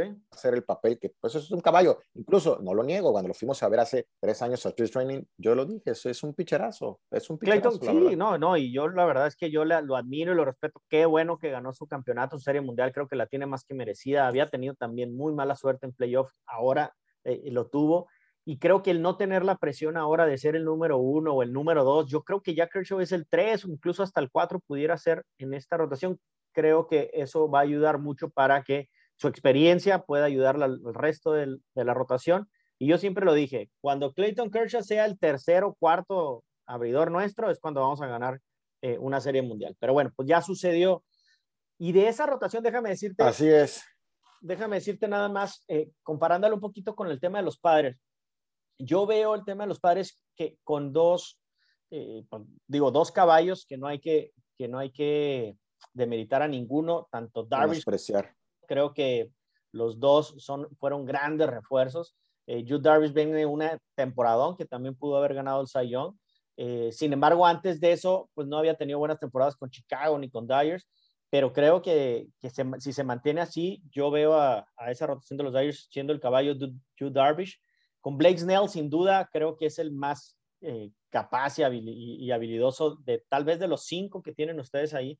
a hacer el papel que, pues eso es un caballo, incluso, no lo niego, cuando lo fuimos a ver hace tres años a Training, yo lo dije, eso es un picherazo, es un picherazo. sí, no, no, y yo la verdad es que yo lo admiro y lo respeto, qué bueno que ganó su campeonato, su serie mundial, creo que la tiene más que merecida, había tenido también muy mala suerte en playoff, ahora eh, lo tuvo, y creo que el no tener la presión ahora de ser el número uno o el número dos, yo creo que ya Kershaw es el tres o incluso hasta el cuatro pudiera ser en esta rotación. Creo que eso va a ayudar mucho para que su experiencia pueda ayudar al, resto de la rotación. Y yo siempre lo dije, cuando Clayton Kershaw sea el tercero, cuarto abridor nuestro, es cuando vamos a ganar eh, una serie mundial. Pero bueno, pues ya sucedió. Y de esa rotación, déjame decirte. Así es. Déjame decirte nada más, eh, comparándolo un poquito con el tema de los padres yo veo el tema de los padres que con dos, eh, digo, dos caballos que no hay que, que no hay que demeritar a ninguno, tanto Darvish, creo que los dos son, fueron grandes refuerzos. Eh, Jude Darvish viene una temporada que también pudo haber ganado el Cy Young. Eh, sin embargo, antes de eso, pues no había tenido buenas temporadas con Chicago ni con Dyers, pero creo que, que si se mantiene así, yo veo a, a, esa rotación de los Dyers siendo el caballo de Jude Darvish con Blake Snell, sin duda, creo que es el más eh, capaz y, habilidoso de tal vez de los cinco que tienen ustedes ahí.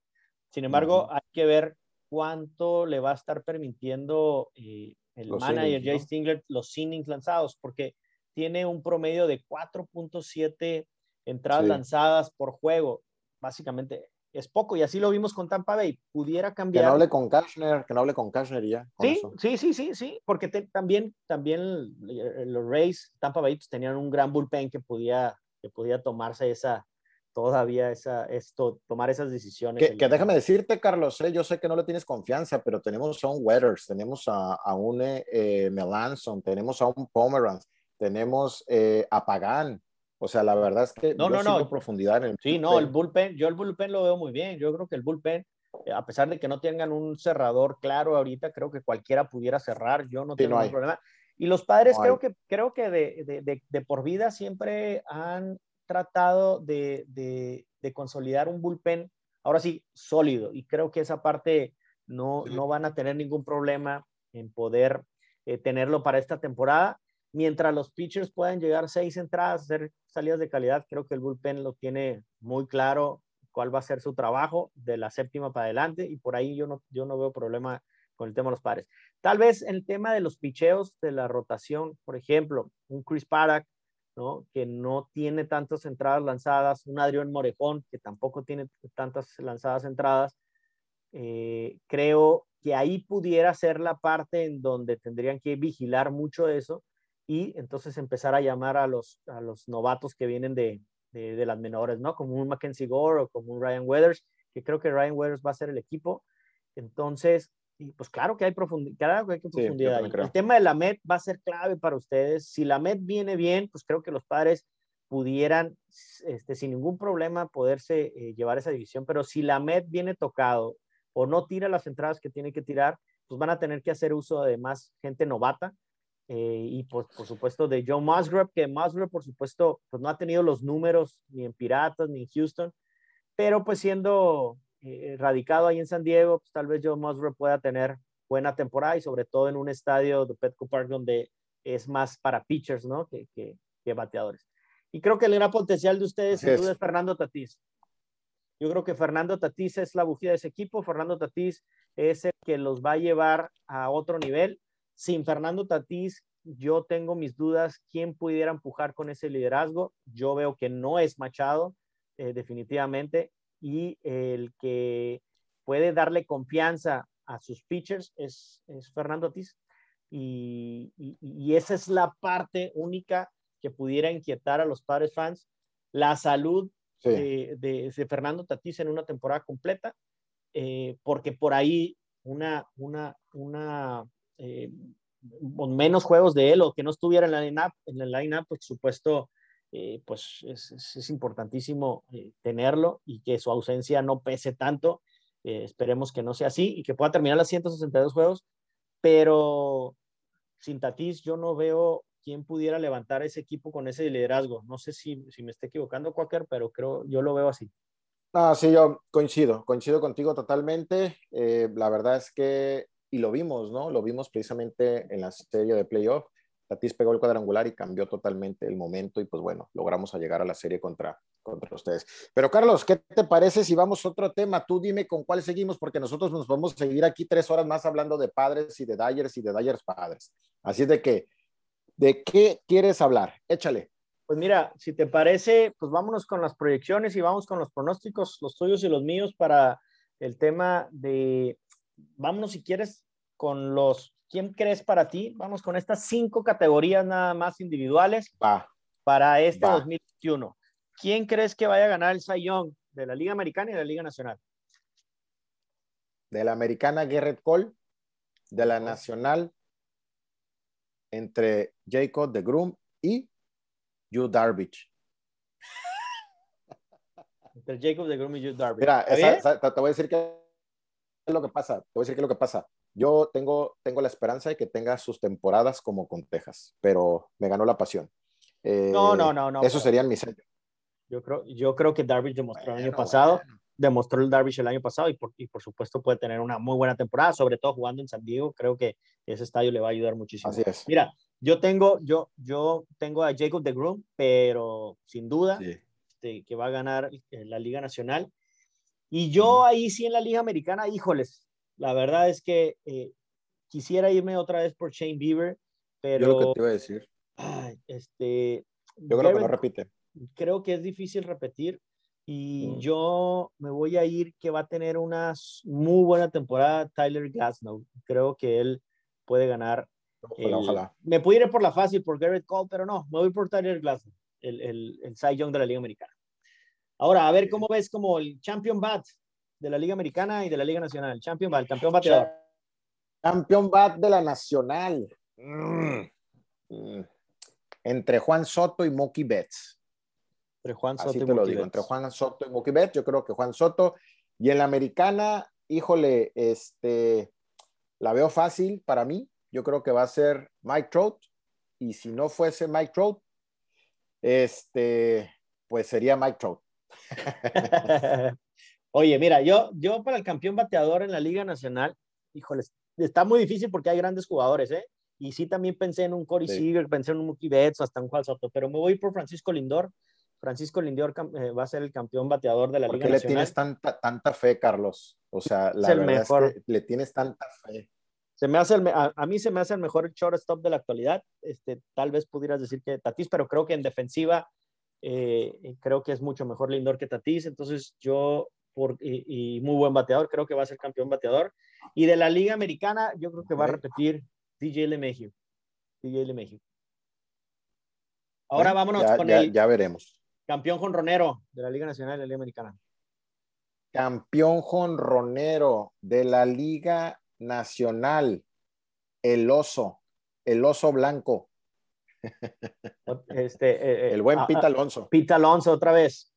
Sin embargo, hay que ver cuánto le va a estar permitiendo eh, el manager Jay Stingler los innings lanzados, porque tiene un promedio de 4.7 entradas lanzadas por juego. Básicamente, es poco y así lo vimos con Tampa Bay. Pudiera cambiar. Que no hable con Cashner, que no hable con Cashner ya. Sí, sí, sí, sí, sí, porque también, también los Rays, Tampa Bay, pues, tenían un gran bullpen que podía, que podía tomarse esa, todavía esa, esto, tomar esas decisiones. Que, déjame decirte, Carlos, eh, yo sé que no le tienes confianza, pero tenemos a un Weathers, tenemos a, a un eh, Melanson, tenemos a un Pomeranz, tenemos eh, a Pagan, o sea, la verdad es que no, no, no. profundidad en el Sí, no, el bullpen, yo el bullpen lo veo muy bien. Yo creo que el bullpen, eh, a pesar de que no tengan un cerrador claro ahorita, creo que cualquiera pudiera cerrar. Yo no tengo ningún problema. Y los padres creo que, creo que de, de, de, por vida siempre han tratado de, de, consolidar un bullpen, ahora sí, sólido. Y creo que esa parte no, no van a tener ningún problema en poder eh, tenerlo para esta temporada mientras los pitchers puedan llegar seis entradas, hacer salidas de calidad, creo que el bullpen lo tiene muy claro cuál va a ser su trabajo de la séptima para adelante y por ahí yo no, yo no veo problema con el tema de los pares. Tal vez el tema de los picheos, de la rotación, por ejemplo, un Chris Paddock, ¿no? que no tiene tantas entradas lanzadas, un Adrián Morejón, que tampoco tiene tantas lanzadas entradas, eh, creo que ahí pudiera ser la parte en donde tendrían que vigilar mucho eso y entonces empezar a llamar a los, a los novatos que vienen de, de, las menores, ¿no? Como un Mackenzie Gore o como un Ryan Weathers, que creo que Ryan Weathers va a ser el equipo. Entonces, y pues claro que hay profundidad, claro que hay profundidad. el tema de la MED va a ser clave para ustedes. Si la MED viene bien, pues creo que los padres pudieran, este, sin ningún problema, poderse eh, llevar esa división. Pero si la MED viene tocado o no tira las entradas que tiene que tirar, pues van a tener que hacer uso de más gente novata eh, y pues, por supuesto de Joe Musgrove, que Musgrove por supuesto pues no ha tenido los números ni en Piratas ni en Houston, pero pues siendo eh, radicado ahí en San Diego, pues tal vez Joe Musgrove pueda tener buena temporada y sobre todo en un estadio de Petco Park donde es más para pitchers, ¿no? Que, que, bateadores. Y creo que el gran potencial de ustedes es. es Fernando Tatís. Yo creo que Fernando Tatís es la bujía de ese equipo. Fernando Tatís es el que los va a llevar a otro nivel. Sin Fernando Tatís, yo tengo mis dudas quién pudiera empujar con ese liderazgo. Yo veo que no es Machado, eh, definitivamente, y el que puede darle confianza a sus pitchers es, Fernando Tatís. Y, esa es la parte única que pudiera inquietar a los padres fans. La salud de, Fernando Tatís en una temporada completa, eh, porque por ahí una, una, una eh, menos juegos de él o que no estuviera en la line-up, en la line por supuesto, eh, pues es, importantísimo eh, tenerlo y que su ausencia no pese tanto. Eh, esperemos que no sea así y que pueda terminar las 162 juegos, pero sin Tatis yo no veo quién pudiera levantar ese equipo con ese liderazgo. No sé si, si me estoy equivocando, Quaker, pero creo, yo lo veo así. Ah, sí, yo coincido, coincido contigo totalmente. la verdad es que y lo vimos, ¿no? Lo vimos precisamente en la serie de playoff. Tatis pegó el cuadrangular y cambió totalmente el momento y pues bueno, logramos llegar a la serie contra, contra ustedes. Pero Carlos, ¿qué te parece si vamos a otro tema? Tú dime con cuál seguimos porque nosotros nos vamos a seguir aquí tres horas más hablando de padres y de Dyers y de Dyers padres. Así es de que, ¿de qué quieres hablar? Échale. Pues mira, si te parece, pues vámonos con las proyecciones y vamos con los pronósticos, los tuyos y los míos para el tema de vámonos si quieres con los, ¿quién crees para ti? Vamos con estas cinco categorías nada más individuales para este 2021. ¿Quién crees que vaya a ganar el Cy Young de la Liga Americana y de la Liga Nacional? De la Americana, Garrett Cole. De la Nacional, entre Jacob de Groom y Yu Darvish. Entre Jacob de Groom y Yu Darvish. Mira, te voy a decir que es lo que pasa. Te voy a decir qué es lo que pasa. Yo tengo, tengo la esperanza de que tenga sus temporadas como con Texas, pero me ganó la pasión. no, no, no, no. Eso serían mis. Yo creo, yo creo que Darvish demostró el año pasado, demostró el Darvish el año pasado y por, y por supuesto puede tener una muy buena temporada, sobre todo jugando en San Diego. Creo que ese estadio le va a ayudar muchísimo. Así es. Mira, yo tengo, yo, yo tengo a Jacob de Groom, pero sin duda este, que va a ganar la Liga Nacional y yo ahí sí en la Liga Americana, híjoles, la verdad es que eh, quisiera irme otra vez por Shane Bieber, pero... Yo lo que te iba a decir. este, yo creo que no repite. Creo que es difícil repetir y mm. yo me voy a ir que va a tener una muy buena temporada Tyler Glasnow. Creo que él puede ganar. Ojalá, ojalá. Me puedo ir por la fácil, por Garrett Cole, pero no, me voy por Tyler Glasnow, el, el, el Cy Young de la Liga Americana. Ahora, a ver cómo ves como el Champion Bat de la Liga Americana y de la Liga Nacional. Champion Bat, campeón bateador. Champion Bat de la Nacional. Mm. Mm. Entre Juan Soto y Mookie Betts. Entre Juan Soto Así te lo digo, entre Juan Soto y Mookie Betts. Yo creo que Juan Soto. Y en la Americana, híjole, este, la veo fácil para mí. Yo creo que va a ser Mike Trout. Y si no fuese Mike Trout, este, pues sería Mike Trout. [laughs] [laughs] [laughs] Oye, mira, yo, yo para el campeón bateador en la Liga Nacional, híjoles, está muy difícil porque hay grandes jugadores, ¿eh? Y sí también pensé en un Corey Seager, pensé en un Mookie Betts, hasta un Juan Soto, pero me voy por Francisco Lindor. Francisco Lindor eh, va a ser el campeón bateador de la Liga Nacional. ¿Por qué le tienes tanta, tanta fe, Carlos? O sea, la verdad es que le tienes tanta fe. Se me hace a, a, mí se me hace el mejor shortstop de la actualidad. Este, tal vez pudieras decir que Tatis, pero creo que en defensiva eh, creo que es mucho mejor Lindor que Tatis, entonces yo, por, y, muy buen bateador, creo que va a ser campeón bateador. Y de la Liga Americana, yo creo que va a repetir DJ LeMahieu. DJ LeMahieu. Ahora vámonos con el. Ya veremos. Campeón jonronero de la Liga Nacional de la Liga Americana. Campeón jonronero de la Liga Nacional. El oso. El oso blanco. Este, eh, eh, el buen Pita Alonso. Pita Alonso otra vez.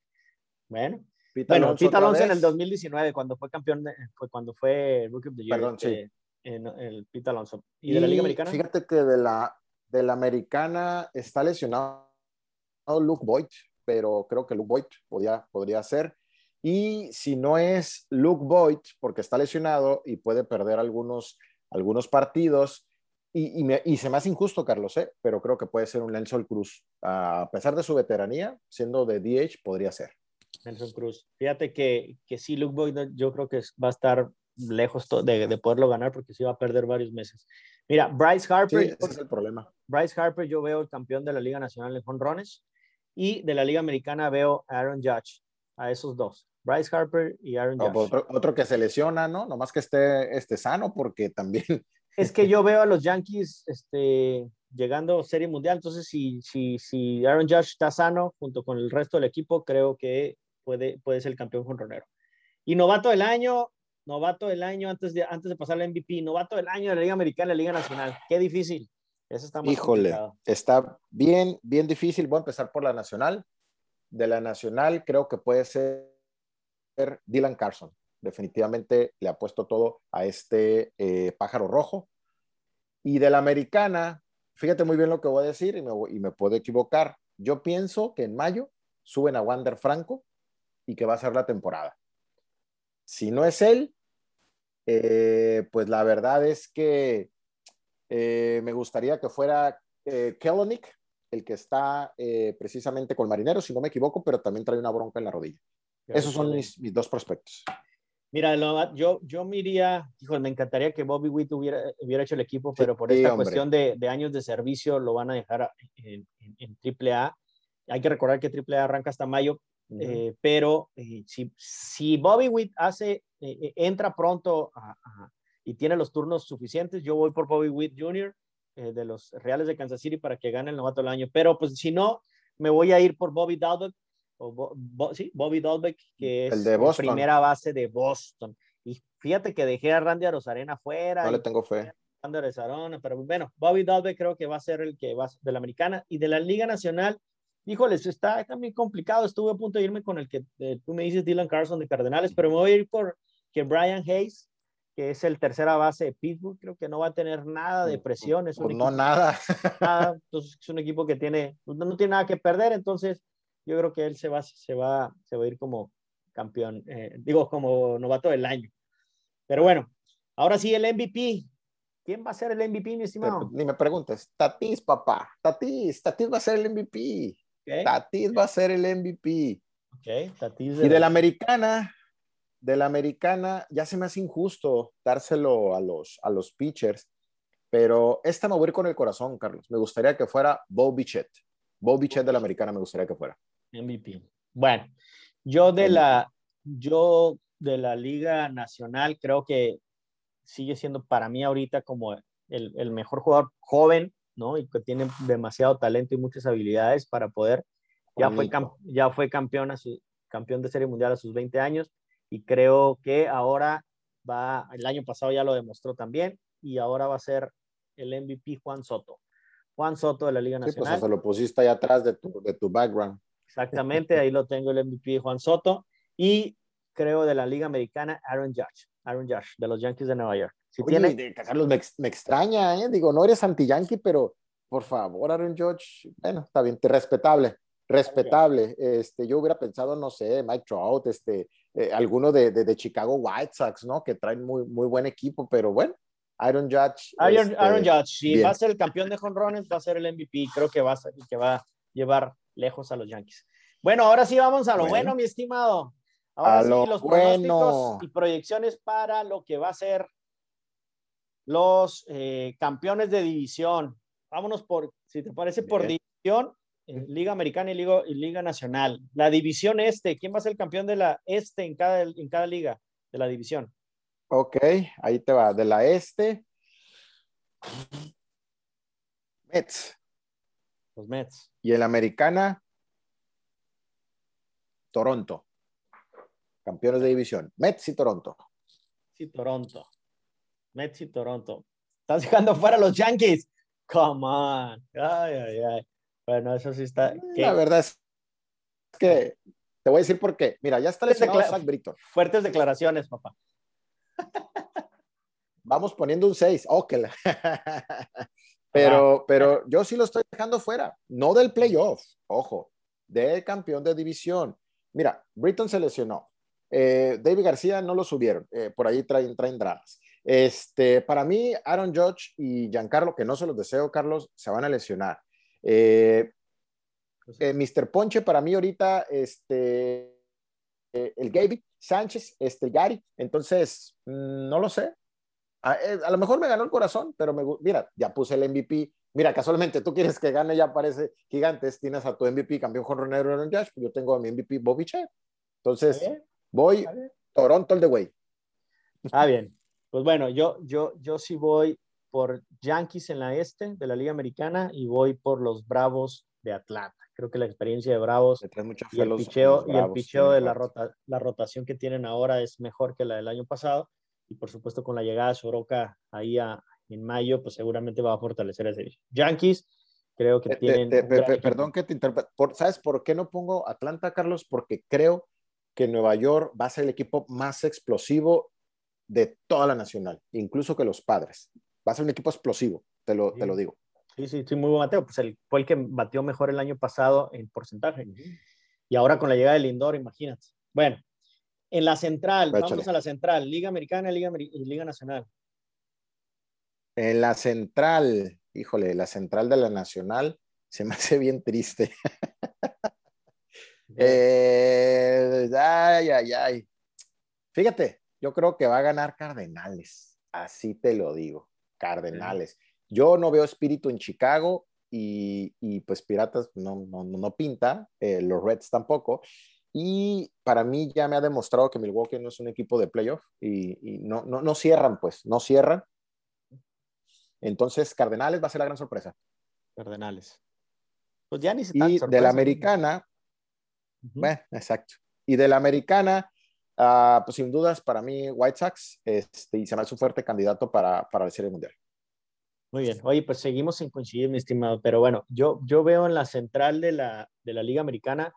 Bueno, Pita Alonso, Pita Alonso en el 2019, cuando fue campeón, fue cuando fue Rookie of the Year. Perdón, sí. Eh, en el Pita Alonso. ¿Y, de la Liga Americana? Fíjate que de la, de la Americana está lesionado Luke Boyd, pero creo que Luke Boyd podía, podría ser. Y si no es Luke Boyd, porque está lesionado y puede perder algunos, algunos partidos, y, se me hace injusto, Carlos, ¿eh? pero creo que puede ser un Nelson Cruz. A pesar de su veteranía, siendo de DH, podría ser. Nelson Cruz. Fíjate que, que sí, Luke Boyd, yo creo que va a estar lejos de, de, poderlo ganar porque sí va a perder varios meses. Mira, Bryce Harper. ese es el problema. Bryce Harper, yo veo el campeón de la Liga Nacional en jonrones y de la Liga Americana veo a Aaron Judge, a esos dos. Bryce Harper y Aaron Judge. otro, otro, que se lesiona, ¿no? Nomás que esté, esté sano porque también. [laughs] Es que yo veo a los Yankees este, llegando a Serie Mundial, entonces si, si, si Aaron Judge está sano junto con el resto del equipo, creo que puede, puede ser el campeón jonronero. Y novato del año, novato del año antes de, antes de pasar al MVP, novato del año de la Liga Americana la Liga Nacional. Qué difícil. Eso está Híjole, está bien, bien difícil. Voy a empezar por la Nacional. De la Nacional creo que puede ser Dylan Carson. Definitivamente le ha puesto todo a este eh, pájaro rojo. Y de la Americana, fíjate muy bien lo que voy a decir y me, y me puedo equivocar. Yo pienso que en mayo suben a Wander Franco y que va a ser la temporada. Si no es él, eh, pues la verdad es que eh, me gustaría que fuera eh, el que está eh, precisamente con Marinero, si no me equivoco, pero también trae una bronca en la rodilla. Esos son mis, dos prospectos. Mira, yo, yo me iría, me encantaría que Bobby Witt hubiera, hubiera hecho el equipo, pero por esta cuestión de, años de servicio lo van a dejar en, en, AAA. Hay que recordar que AAA arranca hasta mayo, eh, pero eh, si, si, Bobby Witt hace, eh, entra pronto y tiene los turnos suficientes, yo voy por Bobby Witt Jr. de los Reales de Kansas City para que gane el novato del año. Pero pues si no, me voy a ir por Bobby Dalbeck, o sí, Bobby Dalbeck, que es la primera base de Boston. Y fíjate que dejé a Randy Arozarena fuera. No le tengo fe. Randy Arozarena, pero bueno, Bobby Dalbeck creo que va a ser el que va de la americana y de la Liga Nacional híjoles, está también complicado. Estuve a punto de irme con el que eh, tú me dices, Dylan Carson de Cardenales, pero me voy a ir por que Brian Hayes, que es el tercera base de Pittsburgh, creo que no va a tener nada de presión. Es pues no, nada. Entonces, es un equipo que tiene, pues, no, tiene nada que perder, entonces yo creo que él se va, se va, se va a ir como campeón, eh, digo, como novato del año. Pero bueno, ahora sí, el MVP. ¿Quién va a ser el MVP, mi estimado? ni me preguntes. Tatis, papá. Tatis. Tatis va a ser el MVP. Tatis va a ser el MVP. Tatis y de la americana, de la americana, ya se me hace injusto dárselo a los, a los pitchers, pero esta me voy a ir con el corazón, Carlos. Me gustaría que fuera Bo Bichette. Bo Bichette de la americana me gustaría que fuera. MVP. Bueno, yo de la, yo de la Liga Nacional creo que sigue siendo para mí ahorita como el, el mejor jugador joven ¿no? Y que tiene demasiado talento y muchas habilidades para poder. Ya fue, ya fue campeón, a su, campeón de Serie Mundial a sus 20 años y creo que ahora va, el año pasado ya lo demostró también y ahora va a ser el MVP Juan Soto. Juan Soto de la Liga Nacional. Sí, pues se lo pusiste ahí atrás de tu, de tu background. Exactamente, ahí lo tengo el MVP Juan Soto y creo de la Liga Americana Aaron Judge, Aaron Judge de los Yankees de Nueva York. Si tiene... Carlos, me, extraña, ¿eh? Digo, no eres anti-yankee, pero por favor, Aaron Judge, bueno, está bien, te respetable, respetable. Este, yo hubiera pensado, no sé, Mike Trout, este, eh, alguno de, de, Chicago White Sox, ¿no? Que traen muy, muy buen equipo, pero bueno, Aaron Judge. Aaron, este, Aaron Judge, si va a ser el campeón de jonrones, va a ser el MVP, creo que va a, que va a llevar lejos a los Yankees. Bueno, ahora sí vamos a lo bueno, mi estimado. Ahora sí, los pronósticos y proyecciones para lo que va a ser los eh, campeones de división. Vámonos por, si te parece, por división, Liga Americana y Liga, y Liga Nacional. La división este, ¿quién va a ser el campeón de la este en cada, en cada liga de la división? Ok, ahí te va. De la este, Mets. Los Mets. Y el Americana, Toronto. Campeones de división. Mets y Toronto. Sí, Toronto. Mets y Toronto. Estás dejando fuera los Yankees. Come on. Ay, ay, ay. Bueno, eso sí está. La verdad es que te voy a decir por qué. Mira, ya está lesionado Zach Britton. Fuertes declaraciones, papá. Vamos poniendo un 6. Ok. [laughs] pero, pero yo sí lo estoy dejando fuera. No del playoff, ojo, del campeón de división. Mira, Britton se lesionó. Eh, David García no lo subieron. Eh, por ahí traen, traen dramas. Este, para mí, Aaron Judge y Giancarlo, que no se los deseo, Carlos, se van a lesionar. Eh, eh Mr. Ponche, para mí ahorita, este, el Gaby, Sánchez, este, Gary. Entonces, mm, no lo sé. Eh, a, lo mejor me ganó el corazón, pero me, mira, ya puse el MVP. Mira, casualmente tú quieres que gane, ya parece gigantes. Tienes a tu MVP campeón con René Aaron Josh, pues yo tengo a mi MVP Bobby Che. Entonces, voy Toronto el de way. Ah, bien. Pues bueno, yo, yo, yo sí voy por Yankees en la este de la Liga Americana y voy por los Bravos de Atlanta. Creo que la experiencia de Bravos y el picheo, y el picheo de la, rota, la rotación que tienen ahora es mejor que la del año pasado. Y por supuesto, con la llegada de Soroka ahí en mayo, pues seguramente va a fortalecer ese Yankees, creo que tienen. perdón que te interprete. ¿Sabes por qué no pongo Atlanta, Carlos? Porque creo que Nueva York va a ser el equipo más explosivo de toda la nacional, incluso que los padres. Va a ser un equipo explosivo, te lo, te lo digo. Sí, sí, sí, muy buen bateo. Pues el, fue el que batió mejor el año pasado en porcentaje. Y ahora con la llegada del Lindor, imagínate. Bueno, en la central, vamos a la central, Liga Americana Liga, y Liga Nacional. En la central, híjole, la central de la Nacional se me hace bien triste. [laughs] Eh, ay, ay, ay. Fíjate, yo creo que va a ganar Cardenales. Así te lo digo, Cardenales. Yo no veo espíritu en Chicago y, pues Piratas no, no, no pinta, eh, los Reds tampoco. Y para mí ya me ha demostrado que Milwaukee no es un equipo de playoff y, no, no, no, cierran, pues, no cierran. Entonces, Cardenales va a ser la gran sorpresa. Cardenales. Pues ya ni se Y de la americana, bueno, exacto. Y de la americana, uh, pues sin dudas, para mí, White Sox, este, y se me hace un fuerte candidato para, para la Serie Mundial. Muy bien. Oye, pues seguimos sin coincidir, mi estimado. Pero bueno, yo, yo veo en la central de la, de la Liga Americana,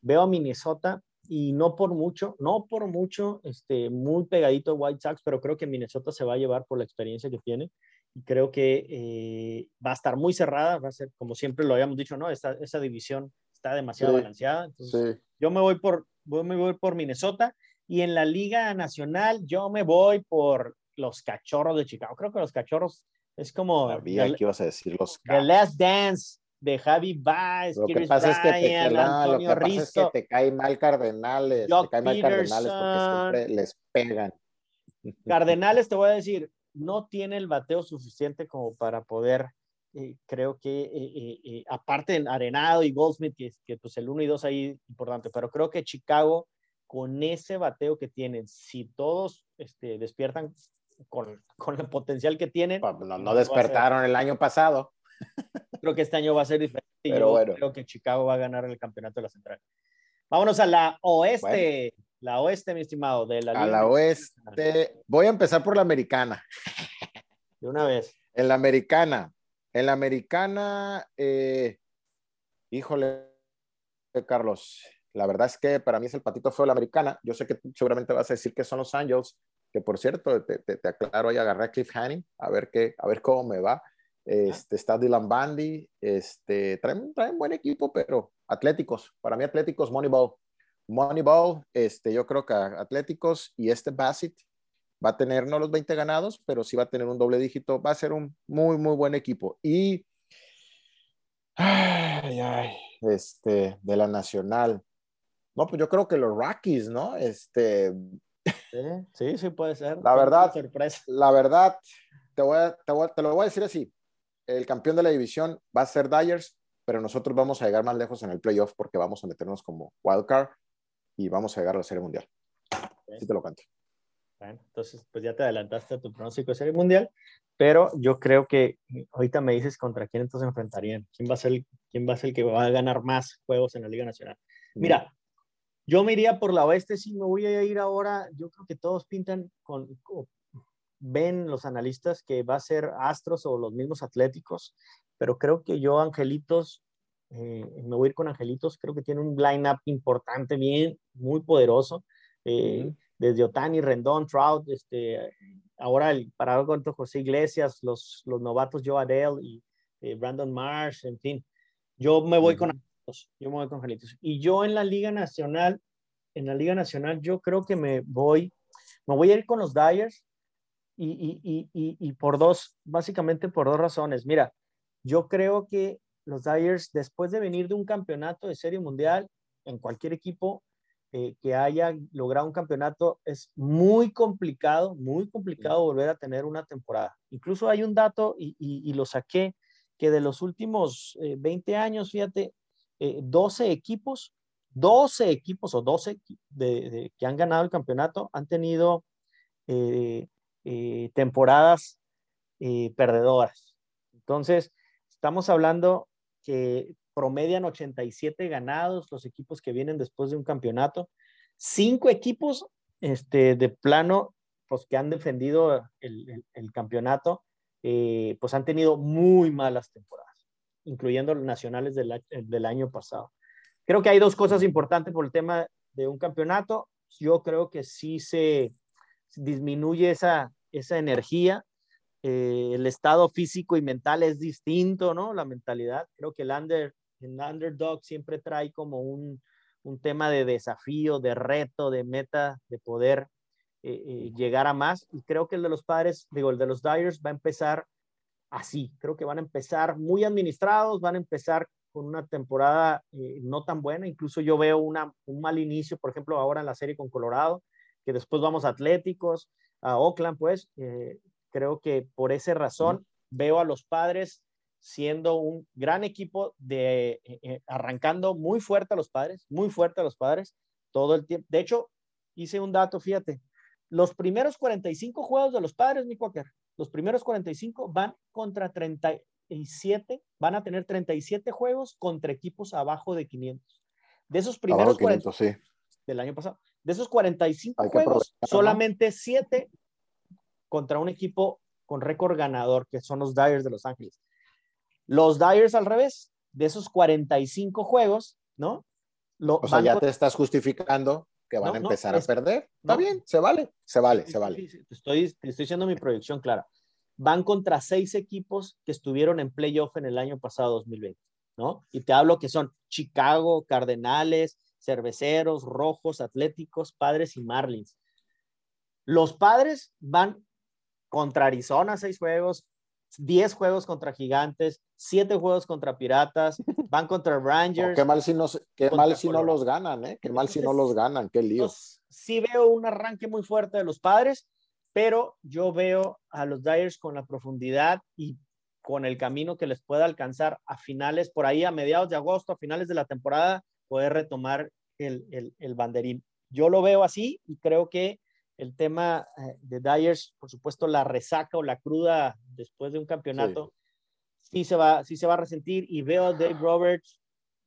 veo a Minnesota y no por mucho, no por mucho, este, muy pegadito a White Sox, pero creo que Minnesota se va a llevar por la experiencia que tiene y creo que eh, va a estar muy cerrada, va a ser, como siempre lo habíamos dicho, ¿no? Esa, esa división está demasiado balanceada. Entonces, Yo me voy, por, me voy por Minnesota y en la Liga Nacional yo me voy por los Cachorros de Chicago. Creo que los Cachorros es como. Sabía que ibas a decir los The Last Dance de Javi Baez, lo que pasa es que te, Antonio lo que pasa es que te cae mal Cardenales, te cae mal Cardenales porque siempre les pegan. Cardenales, te voy a decir, no tiene el bateo suficiente como para poder, eh, creo que, eh, eh, aparte en Arenado y Goldsmith, que, que pues el 1 y 2 ahí importante, pero creo que Chicago, con ese bateo que tienen, si todos este, despiertan con, con, el potencial que tienen. Pues, no, despertaron el año pasado. Creo que este año va a ser diferente. Pero bueno. creo que Chicago va a ganar el campeonato de la central. Vámonos a la oeste. La oeste, mi estimado. De la a la oeste. Voy a empezar por la americana. De una vez. En la americana. En la americana, eh, híjole, Carlos, la verdad es que para mí es el patito feo de la americana. Yo sé que seguramente vas a decir que son los Angels, que por cierto, te, te, aclaro, y agarré a Cliff Hanning, a ver, qué, a ver cómo me va. Este, está Dylan Bandy, este, traen, traen buen equipo, pero atléticos, para mí atléticos, Moneyball. Moneyball, este, yo creo que Atléticos y este Bassett va a tener no los 20 ganados, pero sí va a tener un doble dígito, va a ser un muy, muy buen equipo. Y, ay, ay, este, de la Nacional. No, pues yo creo que los Rockies, ¿no? Este, Sí, sí, puede ser. La verdad, sorpresa. la verdad, te, voy te, lo voy a decir así. El campeón de la división va a ser Dyers, pero nosotros vamos a llegar más lejos en el playoff porque vamos a meternos como wildcard y vamos a llegar a la Serie Mundial. Así te lo canto. Bueno, entonces, pues ya te adelantaste a tu pronóstico de Serie Mundial, pero yo creo que ahorita me dices contra quién entonces enfrentarían. ¿Quién va a ser el, quién va a ser el que va a ganar más juegos en la Liga Nacional? Mira, yo me iría por la oeste, si me voy a ir ahora, yo creo que todos pintan con, ven los analistas que va a ser Astros o los mismos Atléticos, pero creo que yo Angelitos, eh, me voy a ir con Angelitos, creo que tiene un line-up importante, bien, muy poderoso, eh, desde Otani, Rendón, Trout, este, ahora el parado contra José Iglesias, los, los novatos Joe Adele y eh, Brandon Marsh, en fin, yo me voy con yo me voy con Angelitos. Y yo en la Liga Nacional, en la Liga Nacional, yo creo que me voy, me voy a ir con los Dyers y, y, y, y, por dos, básicamente por dos razones. Mira, yo creo que los Dyers, después de venir de un campeonato de serie mundial en cualquier equipo, eh, que haya logrado un campeonato, es muy complicado, muy complicado volver a tener una temporada. Incluso hay un dato, y, lo saqué, que de los últimos 20 eh, años, fíjate, 12 equipos, 12 equipos o 12 de, que han ganado el campeonato han tenido temporadas perdedoras. Entonces, estamos hablando que promedian 87 ganados los equipos que vienen después de un campeonato. Cinco equipos este, de plano, pues que han defendido el, campeonato, eh, pues han tenido muy malas temporadas, incluyendo los nacionales del, del año pasado. Creo que hay dos cosas importantes por el tema de un campeonato. Yo creo que sí se disminuye esa, esa energía eh, el estado físico y mental es distinto, ¿no? La mentalidad. Creo que el, el underdog siempre trae como un, un, tema de desafío, de reto, de meta, de poder eh, eh, llegar a más. Y creo que el de los padres, digo, el de los Dyers va a empezar así. Creo que van a empezar muy administrados, van a empezar con una temporada no tan buena. Incluso yo veo una, un mal inicio, por ejemplo, ahora en la serie con Colorado, que después vamos a Atléticos, a Oakland, pues, Creo que por esa razón veo a los padres siendo un gran equipo de eh, eh, arrancando muy fuerte a los padres, muy fuerte a los padres todo el tiempo. De hecho, hice un dato, fíjate, los primeros 45 juegos de los padres, mi Quaker, los primeros 45 van contra 37, van a tener 37 juegos contra equipos abajo de 500. De esos primeros 40, sí. del año pasado, de esos 45 juegos, solamente 7 contra un equipo con récord ganador, que son los Dyers de Los Ángeles. Los Dyers al revés, de esos 45 juegos, ¿no? o sea, ya te estás justificando que van a empezar a perder. Está bien, se vale, se vale, se vale. estoy, estoy diciendo mi proyección clara. Van contra seis equipos que estuvieron en playoff en el año pasado, 2020, ¿no? Y te hablo que son Chicago, Cardenales, Cerveceros, Rojos, Atléticos, Padres y Marlins. Los padres van contra Arizona seis juegos, diez juegos contra Gigantes, siete juegos contra Piratas, [laughs] van contra Rangers. qué mal si no, qué mal si no los ganan, ¿eh? Qué mal si no los ganan, qué lío. Sí veo un arranque muy fuerte de los padres, pero yo veo a los Dyers con la profundidad y con el camino que les pueda alcanzar a finales, por ahí a mediados de agosto, a finales de la temporada, poder retomar el, el, el banderín. Yo lo veo así y creo que el tema eh, de Dyers, por supuesto, la resaca o la cruda después de un campeonato, sí, se, va, sí se va a resentir y veo a Dave Roberts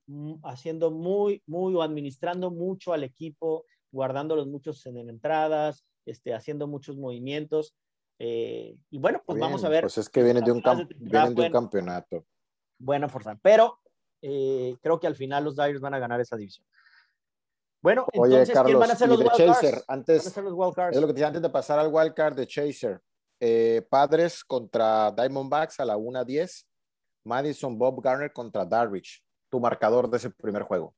mm, haciendo muy, muy, o administrando mucho al equipo, guardándolos muchos en entradas, este, haciendo muchos movimientos. Eh, y bueno, pues vamos a ver. Pues es que viene de un, de un campeonato. Buena fuerza, pero eh, creo que al final los Dyers van a ganar esa división. Bueno, entonces, Carlos, ¿quién van a ser los Chaser, Antes, Es lo que te antes de pasar al wildcard de Chaser. Eh, padres contra Diamondbacks a la 1-10. Madison Bob Garner contra Darwich. Tu marcador de ese primer juego.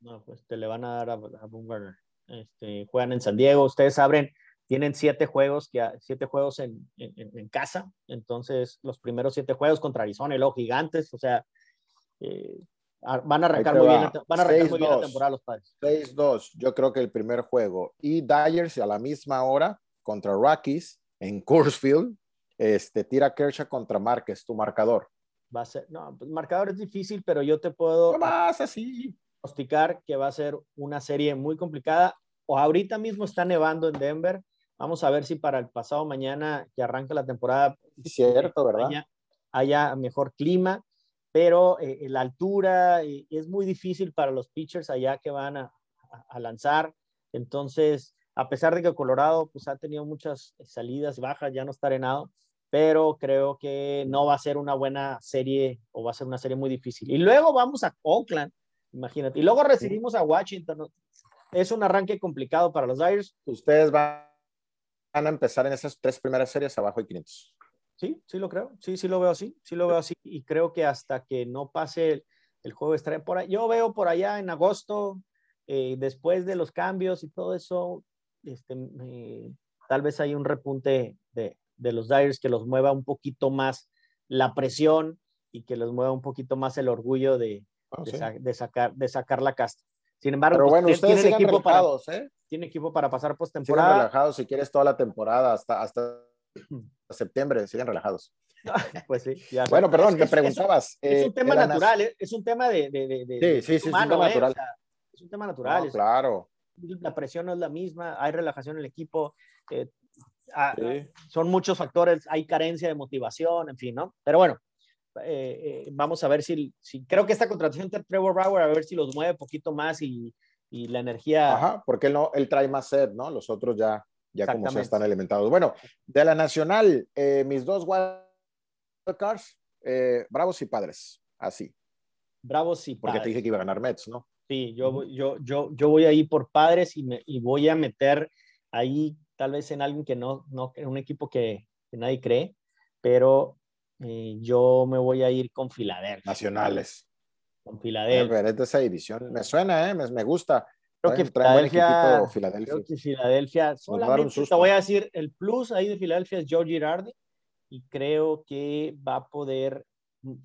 No, pues te le van a dar a, Bob Garner. Este, juegan en San Diego. Ustedes abren, tienen siete juegos, que, siete juegos en, en, en, casa. Entonces, los primeros siete juegos contra Arizona y luego Gigantes. O sea, eh, van a arrancar muy bien, van a arrancar muy bien la temporada los padres. 6-2, yo creo que el primer juego. Y Dyers a la misma hora contra Rockies en Coors este, tira Kershaw contra Márquez, tu marcador. Va a ser, no, pues marcador es difícil, pero yo te puedo. más así. Pronosticar que va a ser una serie muy complicada. O ahorita mismo está nevando en Denver. Vamos a ver si para el pasado mañana que arranca la temporada. Cierto, ¿verdad? haya mejor clima pero eh, la altura eh, es muy difícil para los pitchers allá que van a, lanzar. Entonces, a pesar de que Colorado pues, ha tenido muchas salidas bajas, ya no está arenado, pero creo que no va a ser una buena serie o va a ser una serie muy difícil. Y luego vamos a Oakland, imagínate, y luego recibimos a Washington. Es un arranque complicado para los Dyers. Ustedes van a empezar en esas tres primeras series abajo de 500. Sí, sí lo creo, sí, sí lo veo así, sí lo veo así y creo que hasta que no pase el, juego de por ahí, yo veo por allá en agosto, eh, después de los cambios y todo eso, este, tal vez hay un repunte de, los Dyers que los mueva un poquito más la presión y que los mueva un poquito más el orgullo de, ah, de, sacar, de sacar la casta. Sin embargo, Pero pues, bueno, ustedes tienen equipo para, ¿eh? tiene equipo para pasar postemporada. relajados si quieres toda la temporada hasta, hasta [clears throat] septiembre, siguen relajados. [laughs] Pues sí, ya Bueno, perdón, Es- me es- preguntabas. Es, eh, un tema la natural, es, es un tema de, de, de- de- Sí, sí, sí, es un humano, tema ¿eh? natural. O sea, es un tema natural. No, es- claro. La presión no es la misma, hay relajación en el equipo, eh, ah, Sí. son muchos factores, hay carencia de motivación, en fin, ¿no? Pero bueno, eh, eh, vamos a ver si, si, creo que esta contratación de Trevor Bauer, a ver si los mueve un poquito más y, y la energía. Ajá, porque él, no, él trae más sed, ¿no? Los otros ya, ya como se están alimentados. Bueno, de la nacional, eh, mis dos wildcards, eh, Bravos y Padres, así, Bravos sí, porque te dije que iba a ganar Mets, ¿no? Sí, yo, voy- yo, yo, yo voy a ir por padres y, me, y voy a meter ahí tal vez en alguien que no, no en un equipo que, que nadie cree, pero eh, yo me voy a ir con Filadelfia. Nacionales. Con Filadelfia. pero esa división. Me suena, ¿eh? Me, me gusta. Creo que Filadelfia, creo que Filadelfia, solamente te voy a decir, el plus ahí de Filadelfia es George Girardi y creo que va a poder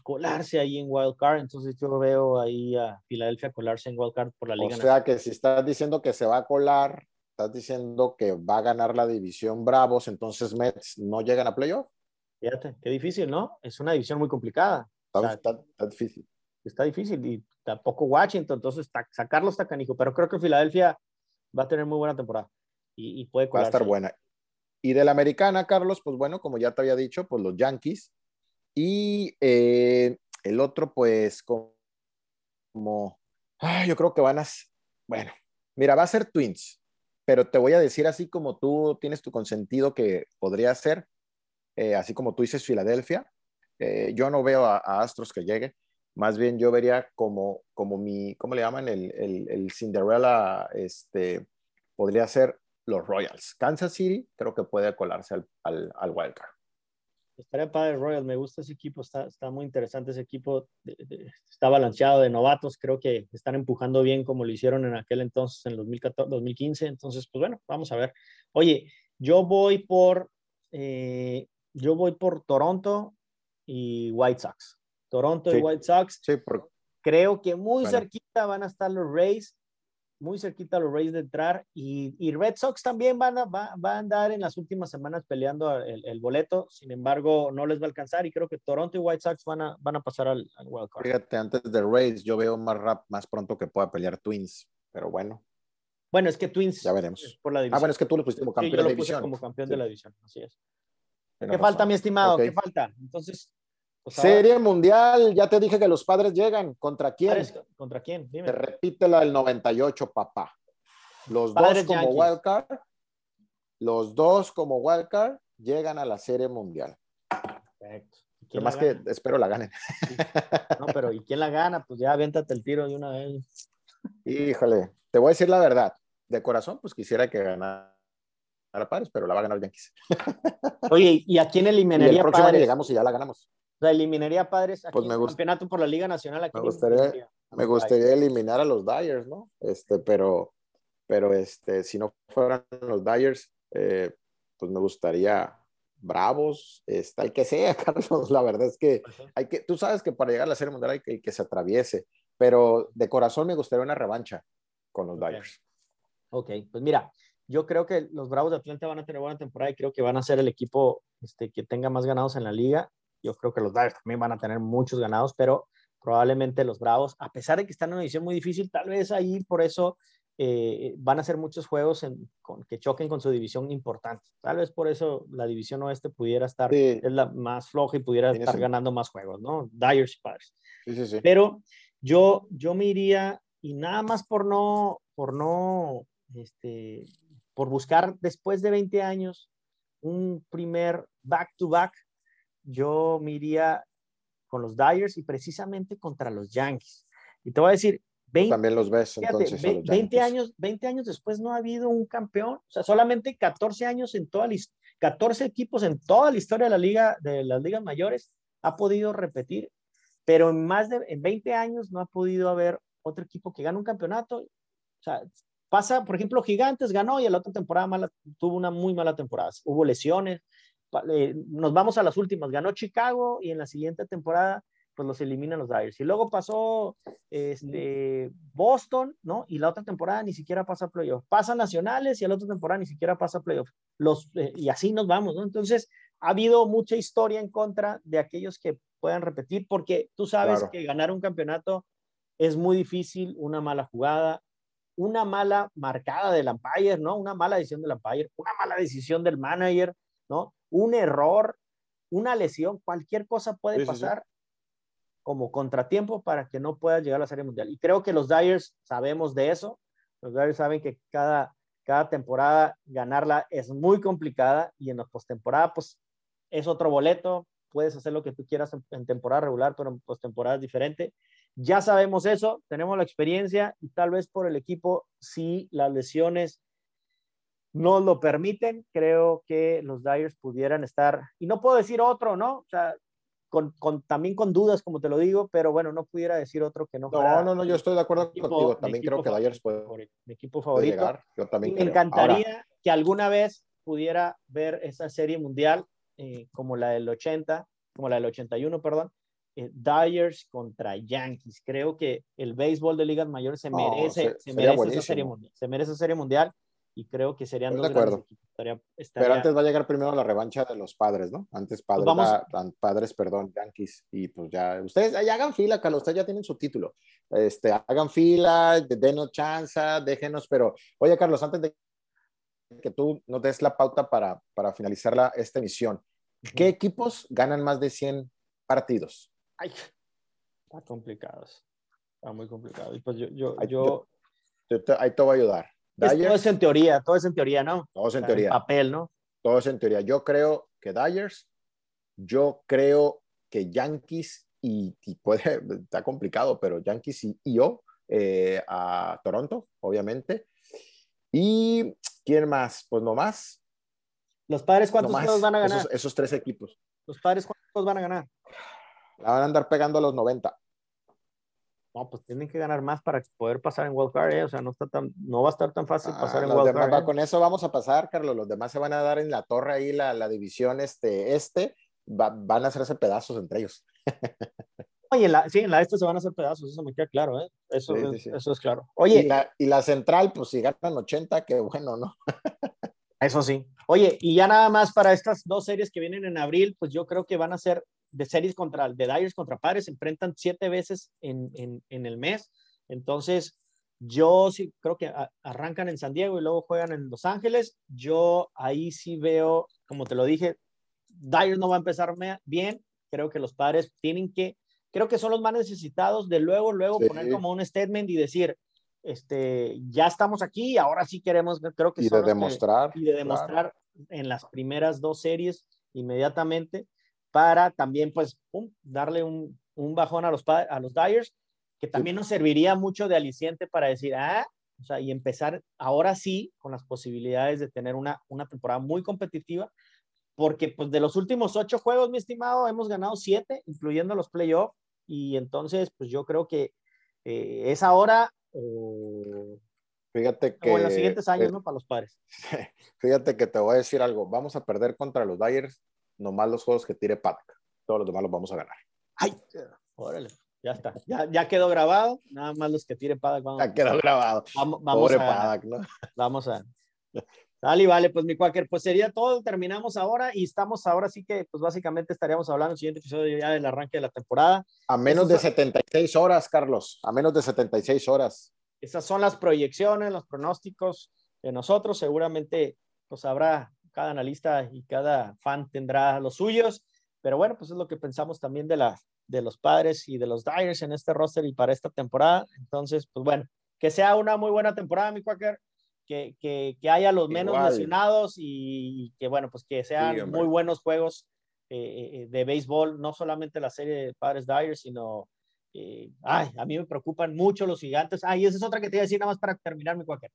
colarse ahí en Wild Card, entonces yo veo ahí a Filadelfia colarse en Wild Card por la O Liga sea que si estás diciendo que se va a colar, estás diciendo que va a ganar la división Bravos, entonces Mets no llegan a playoff. Fíjate, qué difícil, ¿no? Es una división muy complicada. Está, Ah. está- está difícil. Está difícil y tampoco Washington, entonces sacarlo está canijo, pero creo que Filadelfia va a tener muy buena temporada y, y puede Va a colarse. estar buena. Y de la americana, Carlos, pues bueno, como ya te había dicho, pues los Yankees. Y eh, el otro, pues como, ah, yo creo que van a, bueno, mira, va a ser Twins, pero te voy a decir así como tú tienes tu consentido que podría ser, eh, así como tú dices Filadelfia, eh, yo no veo a, a Astros que llegue, más bien yo vería como, como mi, ¿cómo le llaman? El, el, el Cinderella, este, podría ser los Royals. Kansas City creo que puede colarse al, al, al wildcard. Estaría padre Royal, me gusta ese equipo, está, está muy interesante ese equipo, está balanceado de novatos, creo que están empujando bien como lo hicieron en aquel entonces, en 2014, 2015, entonces pues bueno, vamos a ver. Oye, yo voy por, eh, yo voy por Toronto y White Sox. Toronto Sí. y White Sox, Sí, por, creo que muy Bueno. cerquita van a estar los Rays, muy cerquita los Rays de entrar y, y Red Sox también van a, va, va a andar en las últimas semanas peleando el, el boleto, sin embargo no les va a alcanzar y creo que Toronto y White Sox van a, van a pasar al, al wild card. fíjate, antes de Rays yo veo más rap, más pronto que pueda pelear Twins, pero bueno, Bueno, es que Twins ya veremos. por la división. Ah, bueno, es que tú lo pusiste como Sí, campeón yo lo de división. como campeón Sí. de la división, así es. Tienes ¿Qué falta, razón. mi estimado? Ok. ¿Qué falta? Entonces, Serie Mundial, ya te dije que los padres llegan. ¿Contra quién? ¿padres ¿contra quién? Dime. Te repite la del 98, papá. Los Padres dos como wildcard, los dos como wildcard llegan a la Serie Mundial. Perfecto. ¿Y quién Más que espero la ganen. No, pero ¿y quién la gana? Pues ya aviéntate el tiro de una vez. Híjole, te voy a decir la verdad. De corazón, pues quisiera que ganara Padres, pero la va a ganar Yankees. Oye, ¿y a quién Y el eliminaría próximo año padres? llegamos y ya la ganamos. O sea, eliminaría padres aquí Pues me en el campeonato por la Liga Nacional. ¿a me gustaría- eliminaría? Me gustaría eliminar a los Dyers, ¿no? Este, pero, pero este, si no fueran los Dyers, eh, pues me gustaría Bravos, está el que sea, [laughs] Carlos. La verdad es que hay que, tú sabes que para llegar a la Serie Mundial hay que, que se atraviese, pero de corazón me gustaría una revancha con los. Dyers. Ok, pues mira, yo creo que los Bravos de Atlanta van a tener buena temporada y creo que van a ser el equipo este, que tenga más ganados en la liga. Yo creo que los Dyers también van a tener muchos ganados, pero probablemente los Bravos, a pesar de que están en una división muy difícil, tal vez ahí por eso eh, van a ser muchos juegos en- con, que choquen con su división importante. Tal vez por eso la división oeste pudiera estar, Sí, es la más floja y pudiera estar ganando más juegos, ¿no? Dyers y Padres. sí, sí. sí. Pero yo, yo me iría, y nada más por no, por no, este, por buscar después de 20 años un primer back-to-back, yo me iría con los Dyers y precisamente contra los Yankees. Y te voy a decir, 20, También los ves fíjate, entonces. a ve- los 20 Yankees. años, 20 años después no ha habido un campeón, o sea, solamente 14 años en toda la, his- 14 equipos en toda la historia de la liga, de las ligas mayores, ha podido repetir, pero en más de en 20 años no ha podido haber otro equipo que gane un campeonato. O sea, pasa, por ejemplo, Gigantes ganó y en la otra temporada mala- tuvo una muy mala temporada. Hubo lesiones. Eh, nos vamos a las últimas. Ganó Chicago y en la siguiente temporada pues los eliminan los Dyers. Y luego pasó este, Boston, ¿no? Y la otra temporada ni siquiera pasa playoff. Pasa nacionales y la otra temporada ni siquiera pasa playoff. Los, eh, y así nos vamos, ¿no? Entonces, ha habido mucha historia en contra de aquellos que puedan repetir, porque tú sabes que ganar un campeonato es muy difícil, una mala jugada, una mala marcada del umpire, ¿no? Una mala decisión del umpire, una mala decisión del manager, ¿no? Un error, una lesión, cualquier cosa puede pasar como contratiempo para que no pueda llegar a la Serie Mundial. Y creo que los Dyers sabemos de eso. Los Dyers saben que cada, cada temporada ganarla es muy complicada y en la postemporada, pues es otro boleto. Puedes hacer lo que tú quieras en, temporada regular, pero en postemporada es diferente. Ya sabemos eso, tenemos la experiencia y tal vez por el equipo, si las lesiones no lo permiten, creo que los Dyers pudieran estar, y no puedo decir otro, ¿no? O sea, con, también con dudas, como te lo digo, pero bueno, no pudiera decir otro que no. No, no, no, yo estoy de acuerdo contigo. También creo que Dyers puede. Mi equipo favorito. Yo también Me encantaría que alguna vez pudiera ver esa serie mundial eh, como la del 80, como la del 81, perdón. Eh, Dyers contra Yankees. Creo que el béisbol de ligas mayores se merece, se, merece esa serie mundial. Se merece esa serie mundial y creo que serían dos de acuerdo. Pero antes va a llegar primero la revancha de los padres, ¿no? Antes pues padres, padres, perdón, Yankees. Y pues ya, ustedes ya hagan fila, Carlos, ustedes ya tienen su título. Este, hagan fila, denos chance, déjenos, pero oye, Carlos, antes de que tú nos des la pauta para, para finalizar la, esta emisión, ¿qué equipos ganan más de 100 partidos? Ay, está complicado. Está muy complicado. Y pues yo, yo, yo... ahí te voy a ayudar todo es en teoría, todo es en teoría, ¿no? Todo es en teoría. papel, ¿no? Todo es en teoría. Yo creo que Dyers, yo creo que Yankees y, puede, [laughs] está complicado, pero Yankees y, yo eh, a Toronto, obviamente. ¿Y quién más? Pues no más. ¿Los padres cuántos juegos van a ganar? Esos, esos, tres equipos. ¿Los padres cuántos van a ganar? La van a andar pegando a los 90 no, pues tienen que ganar más para poder pasar en Wildcard, ¿eh? o sea, no, está tan, no va a estar tan fácil ah, pasar en Wildcard. ¿eh? Con eso vamos a pasar, Carlos, los demás se van a dar en la torre ahí, la, la división este, este van a hacerse pedazos entre ellos. [laughs] Oye, en la, sí, en la este se van a hacer pedazos, eso me queda claro, ¿eh? Eso, eso es claro. Oye. Y la, y la central, pues si ganan 80, qué bueno, ¿no? [laughs] eso sí. Oye, y ya nada más para estas dos series que vienen en abril, pues yo creo que van a ser de series contra, de Dyers contra Padres, se enfrentan siete veces en, en, en, el mes. Entonces, yo sí creo que arrancan en San Diego y luego juegan en Los Ángeles. Yo ahí sí veo, como te lo dije, Dyers no va a empezar bien. Creo que los padres tienen que, creo que son los más necesitados de luego, luego poner como un statement y decir, este, ya estamos aquí, ahora sí queremos, creo que... Y de demostrar. y de demostrar en las primeras dos series inmediatamente para también, pues, darle un, un, bajón a los, a los Dyers, que también nos serviría mucho de aliciente para decir, ah, o sea, y empezar ahora sí con las posibilidades de tener una, una temporada muy competitiva, porque pues de los últimos ocho juegos, mi estimado, hemos ganado siete, incluyendo los playoffs, y entonces, pues yo creo que eh, es ahora o, Fíjate que. O en los siguientes años, ¿no? Para los padres. [laughs] Fíjate que te voy a decir algo. Vamos a perder contra los Dyers nomás los juegos que tire Paddock. Todos los demás los vamos a ganar. ¡Ay! Órale, ya está. Ya, ya quedó grabado. Nada más los que tire Paddock. Vamos, ya quedó grabado. Vamos, vamos Pobre a, Paddock, ¿no? Vamos a. Dale, vale, pues mi cuáquer, pues sería todo, terminamos ahora y estamos ahora sí que, pues básicamente estaríamos hablando en el siguiente episodio ya del arranque de la temporada. A menos de 76 horas, Carlos, a menos de 76 horas. Esas son las proyecciones, los pronósticos de nosotros, seguramente pues habrá cada analista y cada fan tendrá los suyos, pero bueno, pues es lo que pensamos también de, la, de los padres y de los Dyers en este roster y para esta temporada. Entonces, pues bueno, que sea una muy buena temporada, mi Quaker, que, que, que haya los menos lesionados y, que bueno, pues que sean muy buenos juegos eh, eh, de béisbol, no solamente la serie de padres Dyers, sino... Eh, ay, a mí me preocupan mucho los gigantes. Ay, esa es otra que te iba a decir nada más para terminar mi Quaker.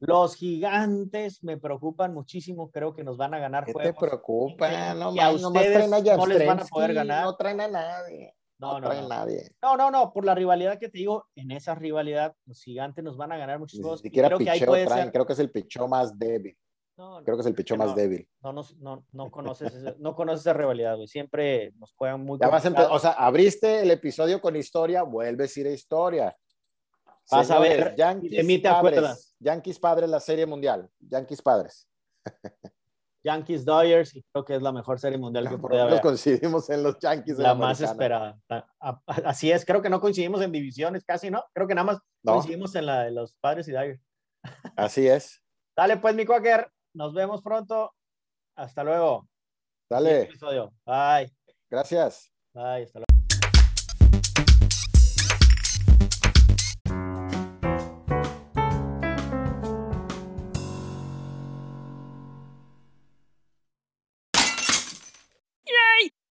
Los gigantes me preocupan muchísimo, creo que nos van a ganar ¿Qué te preocupa? No, a ustedes no les van a poder ganar. No traen a nadie. No, no, no, nadie. No, no, no, por la rivalidad que te digo, en esa rivalidad los gigantes nos van a ganar muchos juegos. Ni siquiera creo que traen, creo que es el pichó más débil. Creo que es el picheo más débil. No, no, no, conoces, no conoces esa rivalidad, güey. Siempre nos juegan muy. Vas o sea, abriste el episodio con historia, vuelves a ir a historia. Vas a ver. Yankees Padres, Yankees Padres, la serie mundial. Yankees Padres. [laughs] Yankees Dodgers, y creo que es la mejor serie mundial que puede haber. Nos coincidimos en los Yankees. La, más esperada. Así es, creo que no coincidimos en divisiones casi, ¿no? Creo que nada más coincidimos en la de los Padres y Dodgers. [laughs] Así es. Dale, pues, mi Quaker. Nos vemos pronto. Hasta luego. Dale. Bye. Gracias. Bye. Hasta luego.